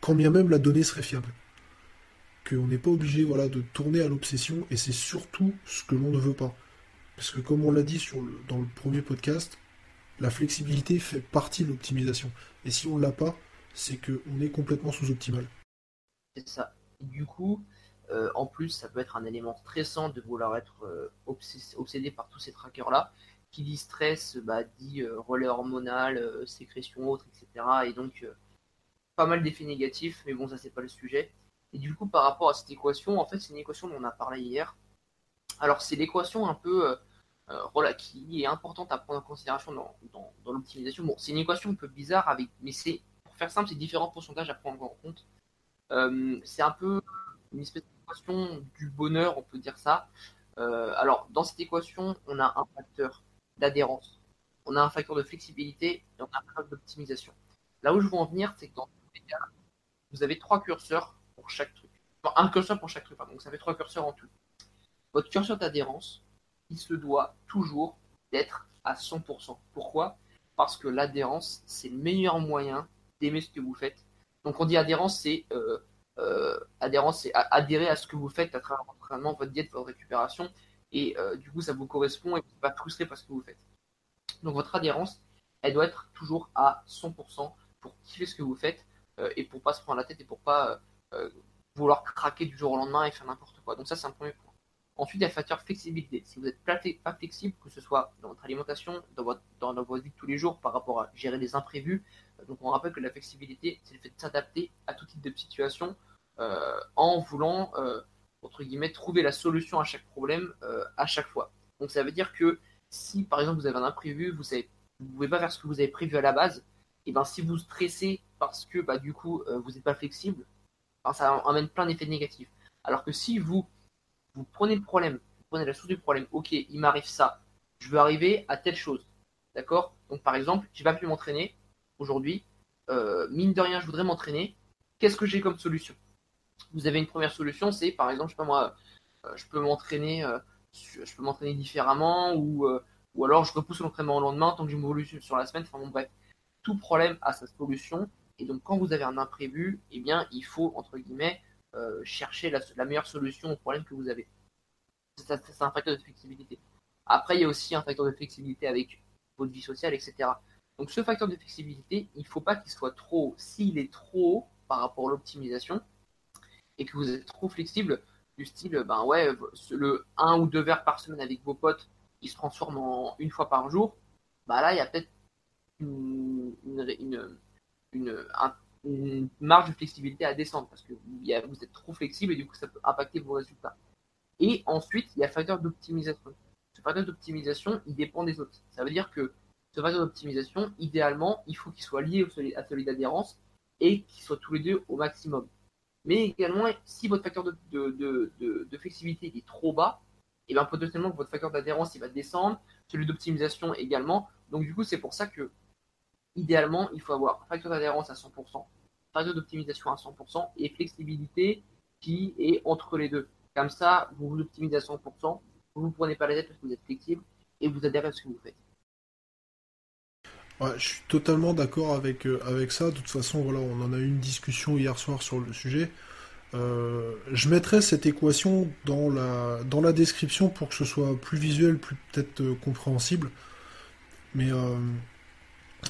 quand bien même la donnée serait fiable. Qu'on n'est pas obligé voilà, de tourner à l'obsession et c'est surtout ce que l'on ne veut pas. Parce que comme on l'a dit sur dans le premier podcast, la flexibilité fait partie de l'optimisation. Et si on ne l'a pas, c'est qu'on est complètement sous-optimal. C'est ça. du coup, euh, en plus, ça peut être un élément stressant de vouloir être euh, obsédé par tous ces trackers-là. Qui dit stress, bah, dit euh, relais hormonal, sécrétion autre, etc. Et donc, pas mal d'effets négatifs, mais bon, ça, c'est pas le sujet. Et du coup, par rapport à cette équation, en fait, c'est une équation dont on a parlé hier. Alors, c'est l'équation un peu euh, qui est importante à prendre en considération dans, dans, l'optimisation. Bon, c'est une équation un peu bizarre, avec, mais c'est pour faire simple, c'est différents pourcentages à prendre en compte. Euh, c'est un peu une espèce d'équation du bonheur, on peut dire ça. Euh, alors, dans cette équation, on a un facteur d'adhérence, on a un facteur de flexibilité et on a un facteur d'optimisation. Là où je veux en venir, c'est que dans tous les cas, vous avez trois curseurs pour chaque truc. un curseur pour chaque truc, pardon. donc ça fait trois curseurs en tout. Votre curseur d'adhérence, il se doit toujours d'être à 100%. Pourquoi? Parce que l'adhérence, c'est le meilleur moyen d'aimer ce que vous faites. Donc on dit adhérence, c'est euh, euh, adhérence, c'est adhérer à ce que vous faites à travers votre entraînement, votre diète, votre récupération, et euh, du coup ça vous correspond et vous n'êtes pas frustré par ce que vous faites. Donc votre adhérence, elle doit être toujours à 100% pour kiffer ce que vous faites et pour pas se prendre la tête et pour pas vouloir craquer du jour au lendemain et faire n'importe quoi. Donc ça c'est un premier point. Ensuite, il y a le facteur flexibilité. Si vous n'êtes pas flexible, que ce soit dans votre alimentation, dans votre, dans, votre vie de tous les jours, par rapport à gérer des imprévus, euh, donc on rappelle que la flexibilité, c'est le fait de s'adapter à tout type de situation euh, en voulant, euh, entre guillemets, trouver la solution à chaque problème à chaque fois. Donc ça veut dire que si, par exemple, vous avez un imprévu, vous ne pouvez pas faire ce que vous avez prévu à la base, et ben si vous stressez parce que bah, du coup vous n'êtes pas flexible, ben, ça amène plein d'effets négatifs. Alors que si vous vous prenez le problème, vous prenez la source du problème, ok, il m'arrive ça, je veux arriver à telle chose. D'accord? Donc par exemple, je vais pas pu m'entraîner aujourd'hui, euh, mine de rien, je voudrais m'entraîner, qu'est-ce que j'ai comme solution? Vous avez une première solution, c'est par exemple, je sais pas moi, euh, je peux m'entraîner euh, je peux m'entraîner différemment ou, ou alors je repousse l'entraînement au lendemain tant que m'évolue sur la semaine. Enfin bon, bref, tout problème a sa solution. Et donc, quand vous avez un imprévu, eh bien, il faut, entre guillemets, euh, chercher la, meilleure solution au problème que vous avez. C'est un facteur de flexibilité. Après, il y a aussi un facteur de flexibilité avec votre vie sociale, etc. Donc ce facteur de flexibilité, il ne faut pas qu'il soit trop haut. S'il est trop haut par rapport à l'optimisation et que vous êtes trop flexible, du style, ben ouais, le 1 ou 2 verres par semaine avec vos potes, il se transforme en une fois par jour, bah là, il y a peut-être une, un, marge de flexibilité à descendre parce que vous êtes trop flexible et du coup ça peut impacter vos résultats. Et ensuite, il y a le facteur d'optimisation. Ce facteur d'optimisation, il dépend des autres. Ça veut dire que ce facteur d'optimisation, idéalement, il faut qu'il soit lié à celui d'adhérence et qu'il soit tous les deux au maximum. Mais également, si votre facteur de, de, de, flexibilité est trop bas, et eh bien potentiellement votre facteur d'adhérence il va descendre, celui d'optimisation également. Donc du coup, c'est pour ça que idéalement, il faut avoir facteur d'adhérence à 100%, facteur d'optimisation à 100% et flexibilité qui est entre les deux. Comme ça, vous vous optimisez à 100%, vous ne vous prenez pas la tête parce que vous êtes flexible et vous adhérez à ce que vous faites. Je suis totalement d'accord avec, euh, avec ça. De toute façon, voilà, on en a eu une discussion hier soir sur le sujet. Euh, je mettrai cette équation dans la, dans la description pour que ce soit plus visuel, plus peut-être euh, compréhensible. Mais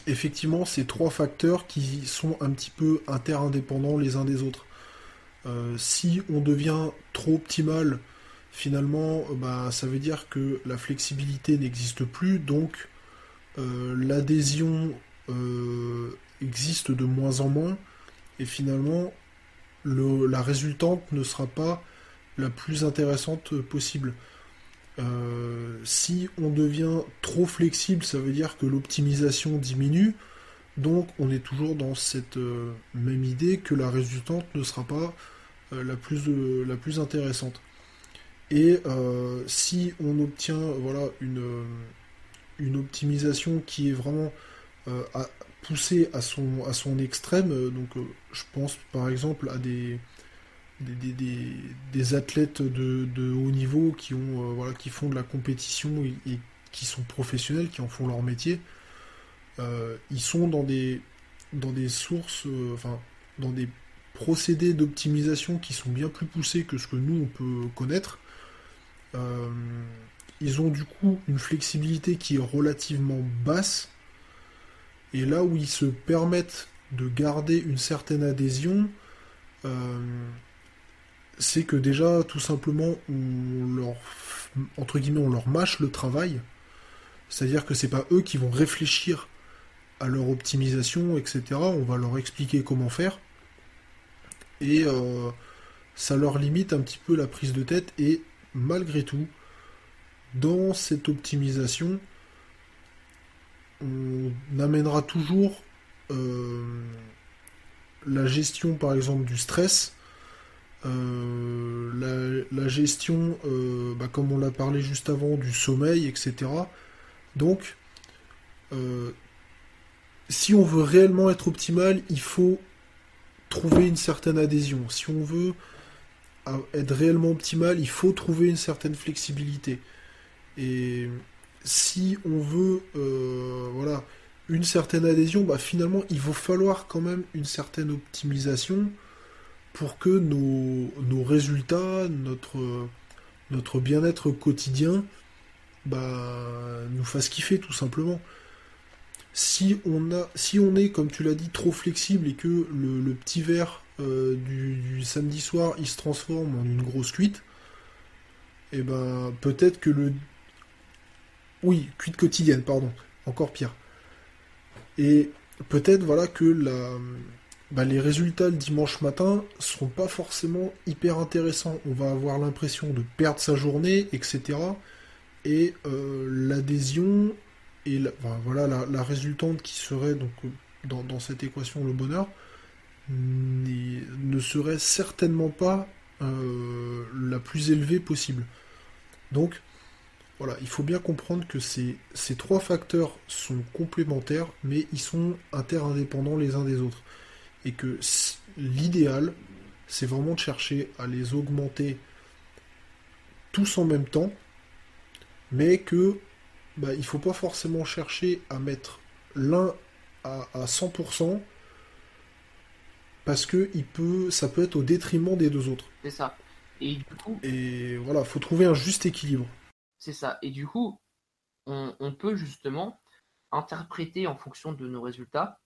effectivement, c'est trois facteurs qui sont un petit peu interindépendants les uns des autres. Si on devient trop optimal, finalement, bah, ça veut dire que la flexibilité n'existe plus, donc l'adhésion existe de moins en moins, et finalement, la résultante ne sera pas la plus intéressante possible. Euh, si on devient trop flexible, ça veut dire que l'optimisation diminue. Donc on est toujours dans cette euh, même idée que la résultante ne sera pas euh, la, plus, la plus intéressante. Et si on obtient voilà, une, une optimisation qui est vraiment poussé à son, à son extrême. Donc, je pense par exemple à des, des, athlètes de, haut niveau qui, ont, voilà, qui font de la compétition et, qui sont professionnels, qui en font leur métier. ils sont dans des, dans des sources, enfin, dans des procédés d'optimisation qui sont bien plus poussés que ce que nous on peut connaître. Euh, ils ont du coup une flexibilité qui est relativement basse. Et là où ils se permettent de garder une certaine adhésion, euh, c'est que déjà tout simplement on leur mâche le travail. C'est-à-dire que c'est pas eux qui vont réfléchir à leur optimisation, etc. On va leur expliquer comment faire et euh, ça leur limite un petit peu la prise de tête et malgré tout, dans cette optimisation, on amènera toujours euh, la gestion par exemple du stress, euh, la, gestion, bah, comme on l'a parlé juste avant, du sommeil, etc. Donc, si on veut réellement être optimal, il faut trouver une certaine adhésion. Si on veut être réellement optimal, il faut trouver une certaine flexibilité. Et si on veut euh, voilà, une certaine adhésion, bah finalement il va falloir quand même une certaine optimisation pour que nos, nos résultats, notre, notre bien-être quotidien bah, nous fasse kiffer tout simplement. Si on, a, si on est, comme tu l'as dit, trop flexible et que le, petit verre euh, du, samedi soir, il se transforme en une grosse cuite, et eh ben peut-être que le... Oui, cuite quotidienne, pardon, encore pire. Et peut-être voilà que bah, les résultats le dimanche matin seront pas forcément hyper intéressants. On va avoir l'impression de perdre sa journée, etc. Et euh, l'adhésion et la, voilà la, résultante qui serait donc dans, cette équation le bonheur ne serait certainement pas euh, la plus élevée possible. Donc voilà, il faut bien comprendre que ces, ces trois facteurs sont complémentaires, mais ils sont interindépendants les uns des autres. Et que l'idéal, c'est vraiment de chercher à les augmenter tous en même temps, mais que bah, il faut pas forcément chercher à mettre l'un à, 100% parce que il peut, ça peut être au détriment des deux autres. C'est ça. Et du coup. Et voilà, faut trouver un juste équilibre. C'est ça. Et du coup, on, peut justement interpréter en fonction de nos résultats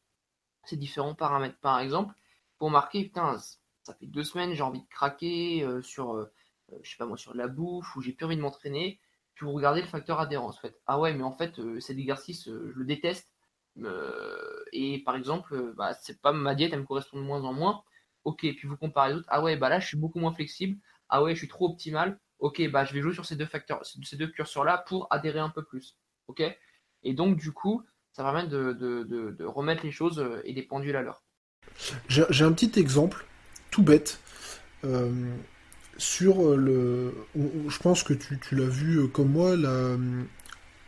ces différents paramètres. Par exemple, pour marquer, putain, ça fait deux semaines, j'ai envie de craquer euh, sur, euh, je sais pas moi, sur la bouffe ou j'ai plus envie de m'entraîner puis vous regardez le facteur adhérence. Ah ouais, mais en fait, euh, cet exercice, euh, je le déteste. Euh, et par exemple, bah, c'est pas ma diète, elle me correspond de moins en moins. Ok, puis vous comparez d'autres. Ah ouais, bah là, je suis beaucoup moins flexible. Ah ouais, je suis trop optimal. Ok, bah je vais jouer sur ces deux facteurs, ces deux curseurs-là pour adhérer un peu plus. Ok? Et donc, du coup, ça permet de, de remettre les choses et des pendules à l'heure. J'ai un petit exemple, tout bête sur euh, le. Je pense que tu, l'as vu euh, comme moi,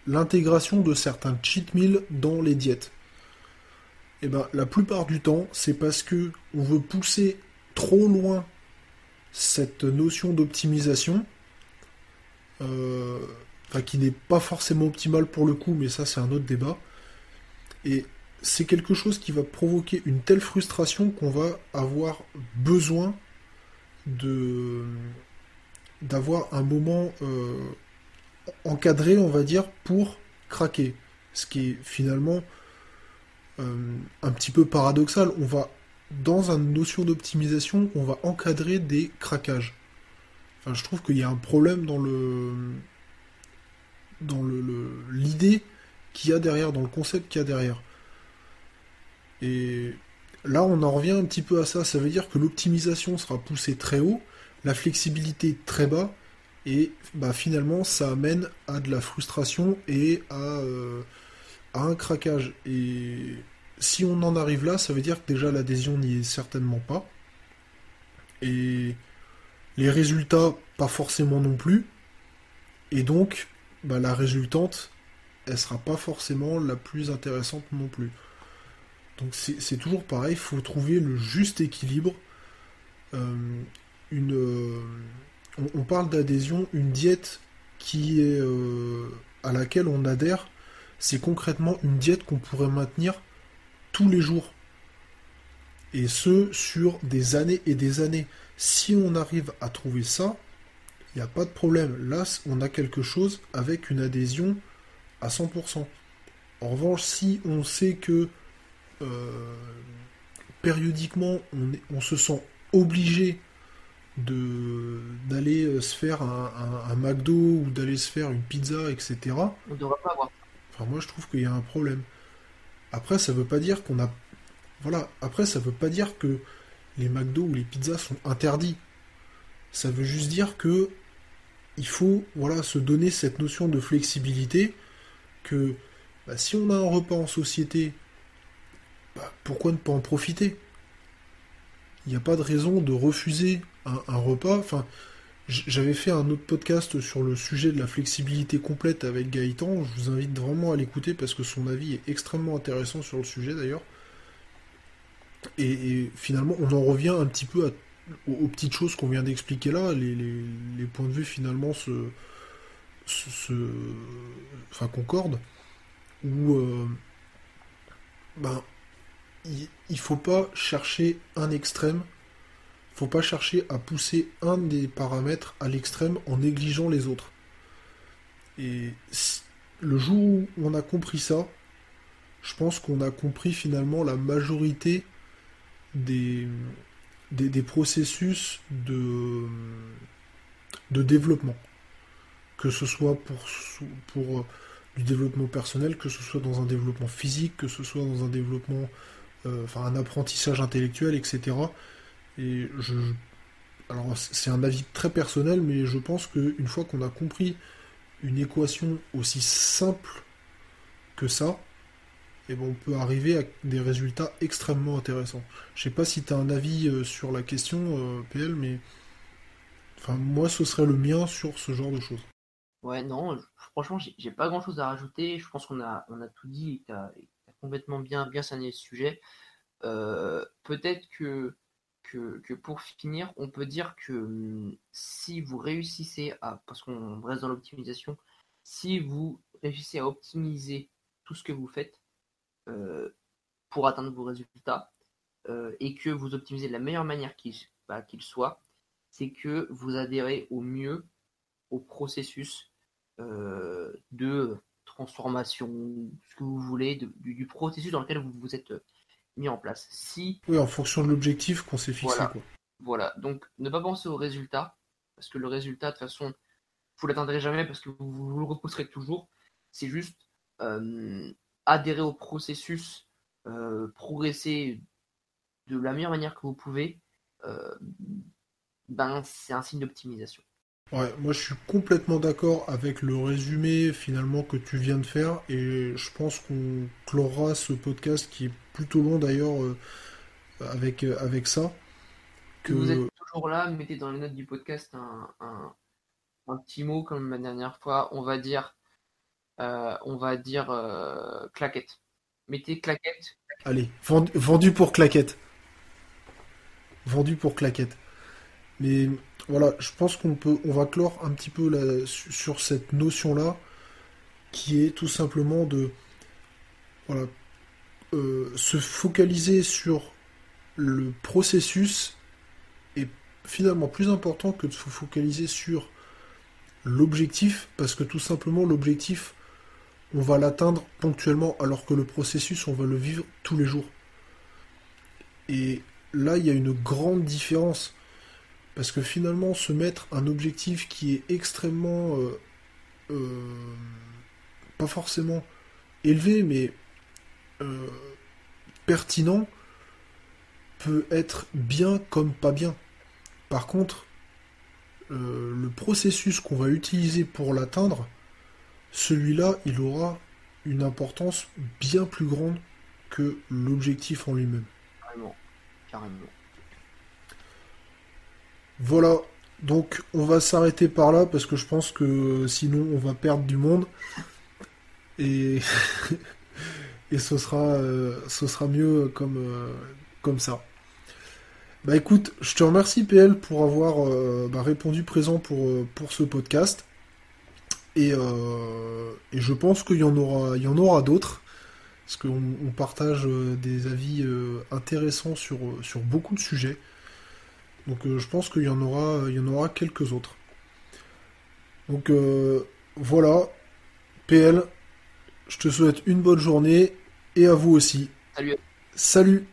l'intégration de certains cheat meals dans les diètes. Eh ben, la plupart du temps, c'est parce que on veut pousser trop loin cette notion d'optimisation, euh, qui n'est pas forcément optimale pour le coup, mais ça c'est un autre débat. Et c'est quelque chose qui va provoquer une telle frustration qu'on va avoir besoin de d'avoir un moment euh, encadré, on va dire, pour craquer. Ce qui est finalement euh, un petit peu paradoxal. On va, dans une notion d'optimisation, on va encadrer des craquages. Je trouve qu'il y a un problème dans le dans le l'idée qu'il y a derrière, dans le concept qu'il y a derrière. Et Là, on en revient un petit peu à ça. Ça veut dire que l'optimisation sera poussée très haut, la flexibilité très bas, et bah, finalement, ça amène à de la frustration et à, euh, à un craquage. Et si on en arrive là, ça veut dire que déjà l'adhésion n'y est certainement pas. Et les résultats, pas forcément non plus. Et donc, bah, la résultante, elle sera pas forcément la plus intéressante non plus. Donc c'est toujours pareil, il faut trouver le juste équilibre. Euh, euh, on, parle d'adhésion, une diète qui est euh, à laquelle on adhère, c'est concrètement une diète qu'on pourrait maintenir tous les jours. Et ce, sur des années et des années. Si on arrive à trouver ça, il n'y a pas de problème. Là, on a quelque chose avec une adhésion à 100%. En revanche, si on sait que euh, périodiquement on, on, se sent obligé de d'aller euh, se faire un, McDo ou d'aller se faire une pizza, etc. On ne devrait pas avoir. Enfin, moi, je trouve qu'il y a un problème. Après, ça veut pas dire qu'on a. Voilà. Après, ça veut pas dire que les McDo ou les pizzas sont interdits. Ça veut juste dire que il faut, voilà, se donner cette notion de flexibilité que bah, si on a un repas en société, bah, pourquoi ne pas en profiter? Il n'y a pas de raison de refuser un, repas. Enfin, j'avais fait un autre podcast sur le sujet de la flexibilité complète avec Gaëtan. Je vous invite vraiment à l'écouter parce que son avis est extrêmement intéressant sur le sujet d'ailleurs. Et, finalement, on en revient un petit peu aux, petites choses qu'on vient d'expliquer là. Les, points de vue finalement se, concordent. Où euh, ben, il, il faut pas chercher un extrême faut pas chercher à pousser un des paramètres à l'extrême en négligeant les autres. Et le jour où on a compris ça, je pense qu'on a compris finalement la majorité des, des, processus de, de développement. Que ce soit pour, pour euh, du développement personnel, que ce soit dans un développement physique, que ce soit dans un développement, euh, enfin un apprentissage intellectuel, etc. Et je. Alors, c'est un avis très personnel, mais je pense qu'une fois qu'on a compris une équation aussi simple que ça, et ben on peut arriver à des résultats extrêmement intéressants. Je sais pas si tu as un avis euh, sur la question, euh, PL, mais enfin, moi, ce serait le mien sur ce genre de choses. Ouais, non, franchement, j'ai pas grand chose à rajouter. Je pense qu'on a, on a tout dit et tu as, complètement bien, bien le sujet. Euh, peut-être que que, pour finir, on peut dire que hum, si vous réussissez à, parce qu'on reste dans l'optimisation, si vous réussissez à optimiser tout ce que vous faites pour atteindre vos résultats euh, et que vous optimisez de la meilleure manière bah, qu'il soit, c'est que vous adhérez au mieux au processus euh, de transformation, ce que vous voulez, du, processus dans lequel vous vous êtes mis en place. Si, oui, en fonction de l'objectif qu'on s'est fixé. Voilà. voilà. donc ne pas penser au résultat, parce que le résultat, de toute façon, vous l'atteindrez jamais parce que vous, le repousserez toujours. C'est juste euh, adhérer au processus, euh, progresser de la meilleure manière que vous pouvez. Euh, ben, c'est un signe d'optimisation. Ouais, moi je suis complètement d'accord avec le résumé finalement que tu viens de faire et je pense qu'on clora ce podcast qui est plutôt long d'ailleurs euh, avec, avec ça. Que... vous êtes toujours là, mettez dans les notes du podcast un, un, petit mot comme la dernière fois, on va dire euh, on va dire claquette. Mettez claquette. Allez, vendu, vendu pour claquette. Vendu pour claquette. Mais voilà, je pense qu'on peut, on va clore un petit peu sur cette notion-là, qui est tout simplement de voilà, euh, se focaliser sur le processus est finalement plus important que de se focaliser sur l'objectif, parce que tout simplement l'objectif, on va l'atteindre ponctuellement, alors que le processus, on va le vivre tous les jours. Et là, il y a une grande différence. Parce que finalement, se mettre un objectif qui est extrêmement... Euh, euh, pas forcément élevé, mais euh, pertinent, peut être bien comme pas bien. Par contre, le processus qu'on va utiliser pour l'atteindre, celui-là, il aura une importance bien plus grande que l'objectif en lui-même. Carrément. Carrément. Voilà, donc on va s'arrêter par là parce que je pense que sinon on va perdre du monde. Et et ce sera, ce sera mieux comme, comme ça. Bah écoute, je te remercie PL pour avoir bah, répondu présent pour, pour ce podcast. Et, et je pense qu'il y en aura, il y en aura d'autres parce qu'on partage des avis intéressants sur, sur beaucoup de sujets. Donc je pense qu'il y en aura, il y en aura quelques autres. Donc voilà, PL, je te souhaite une bonne journée et à vous aussi. Salut. Salut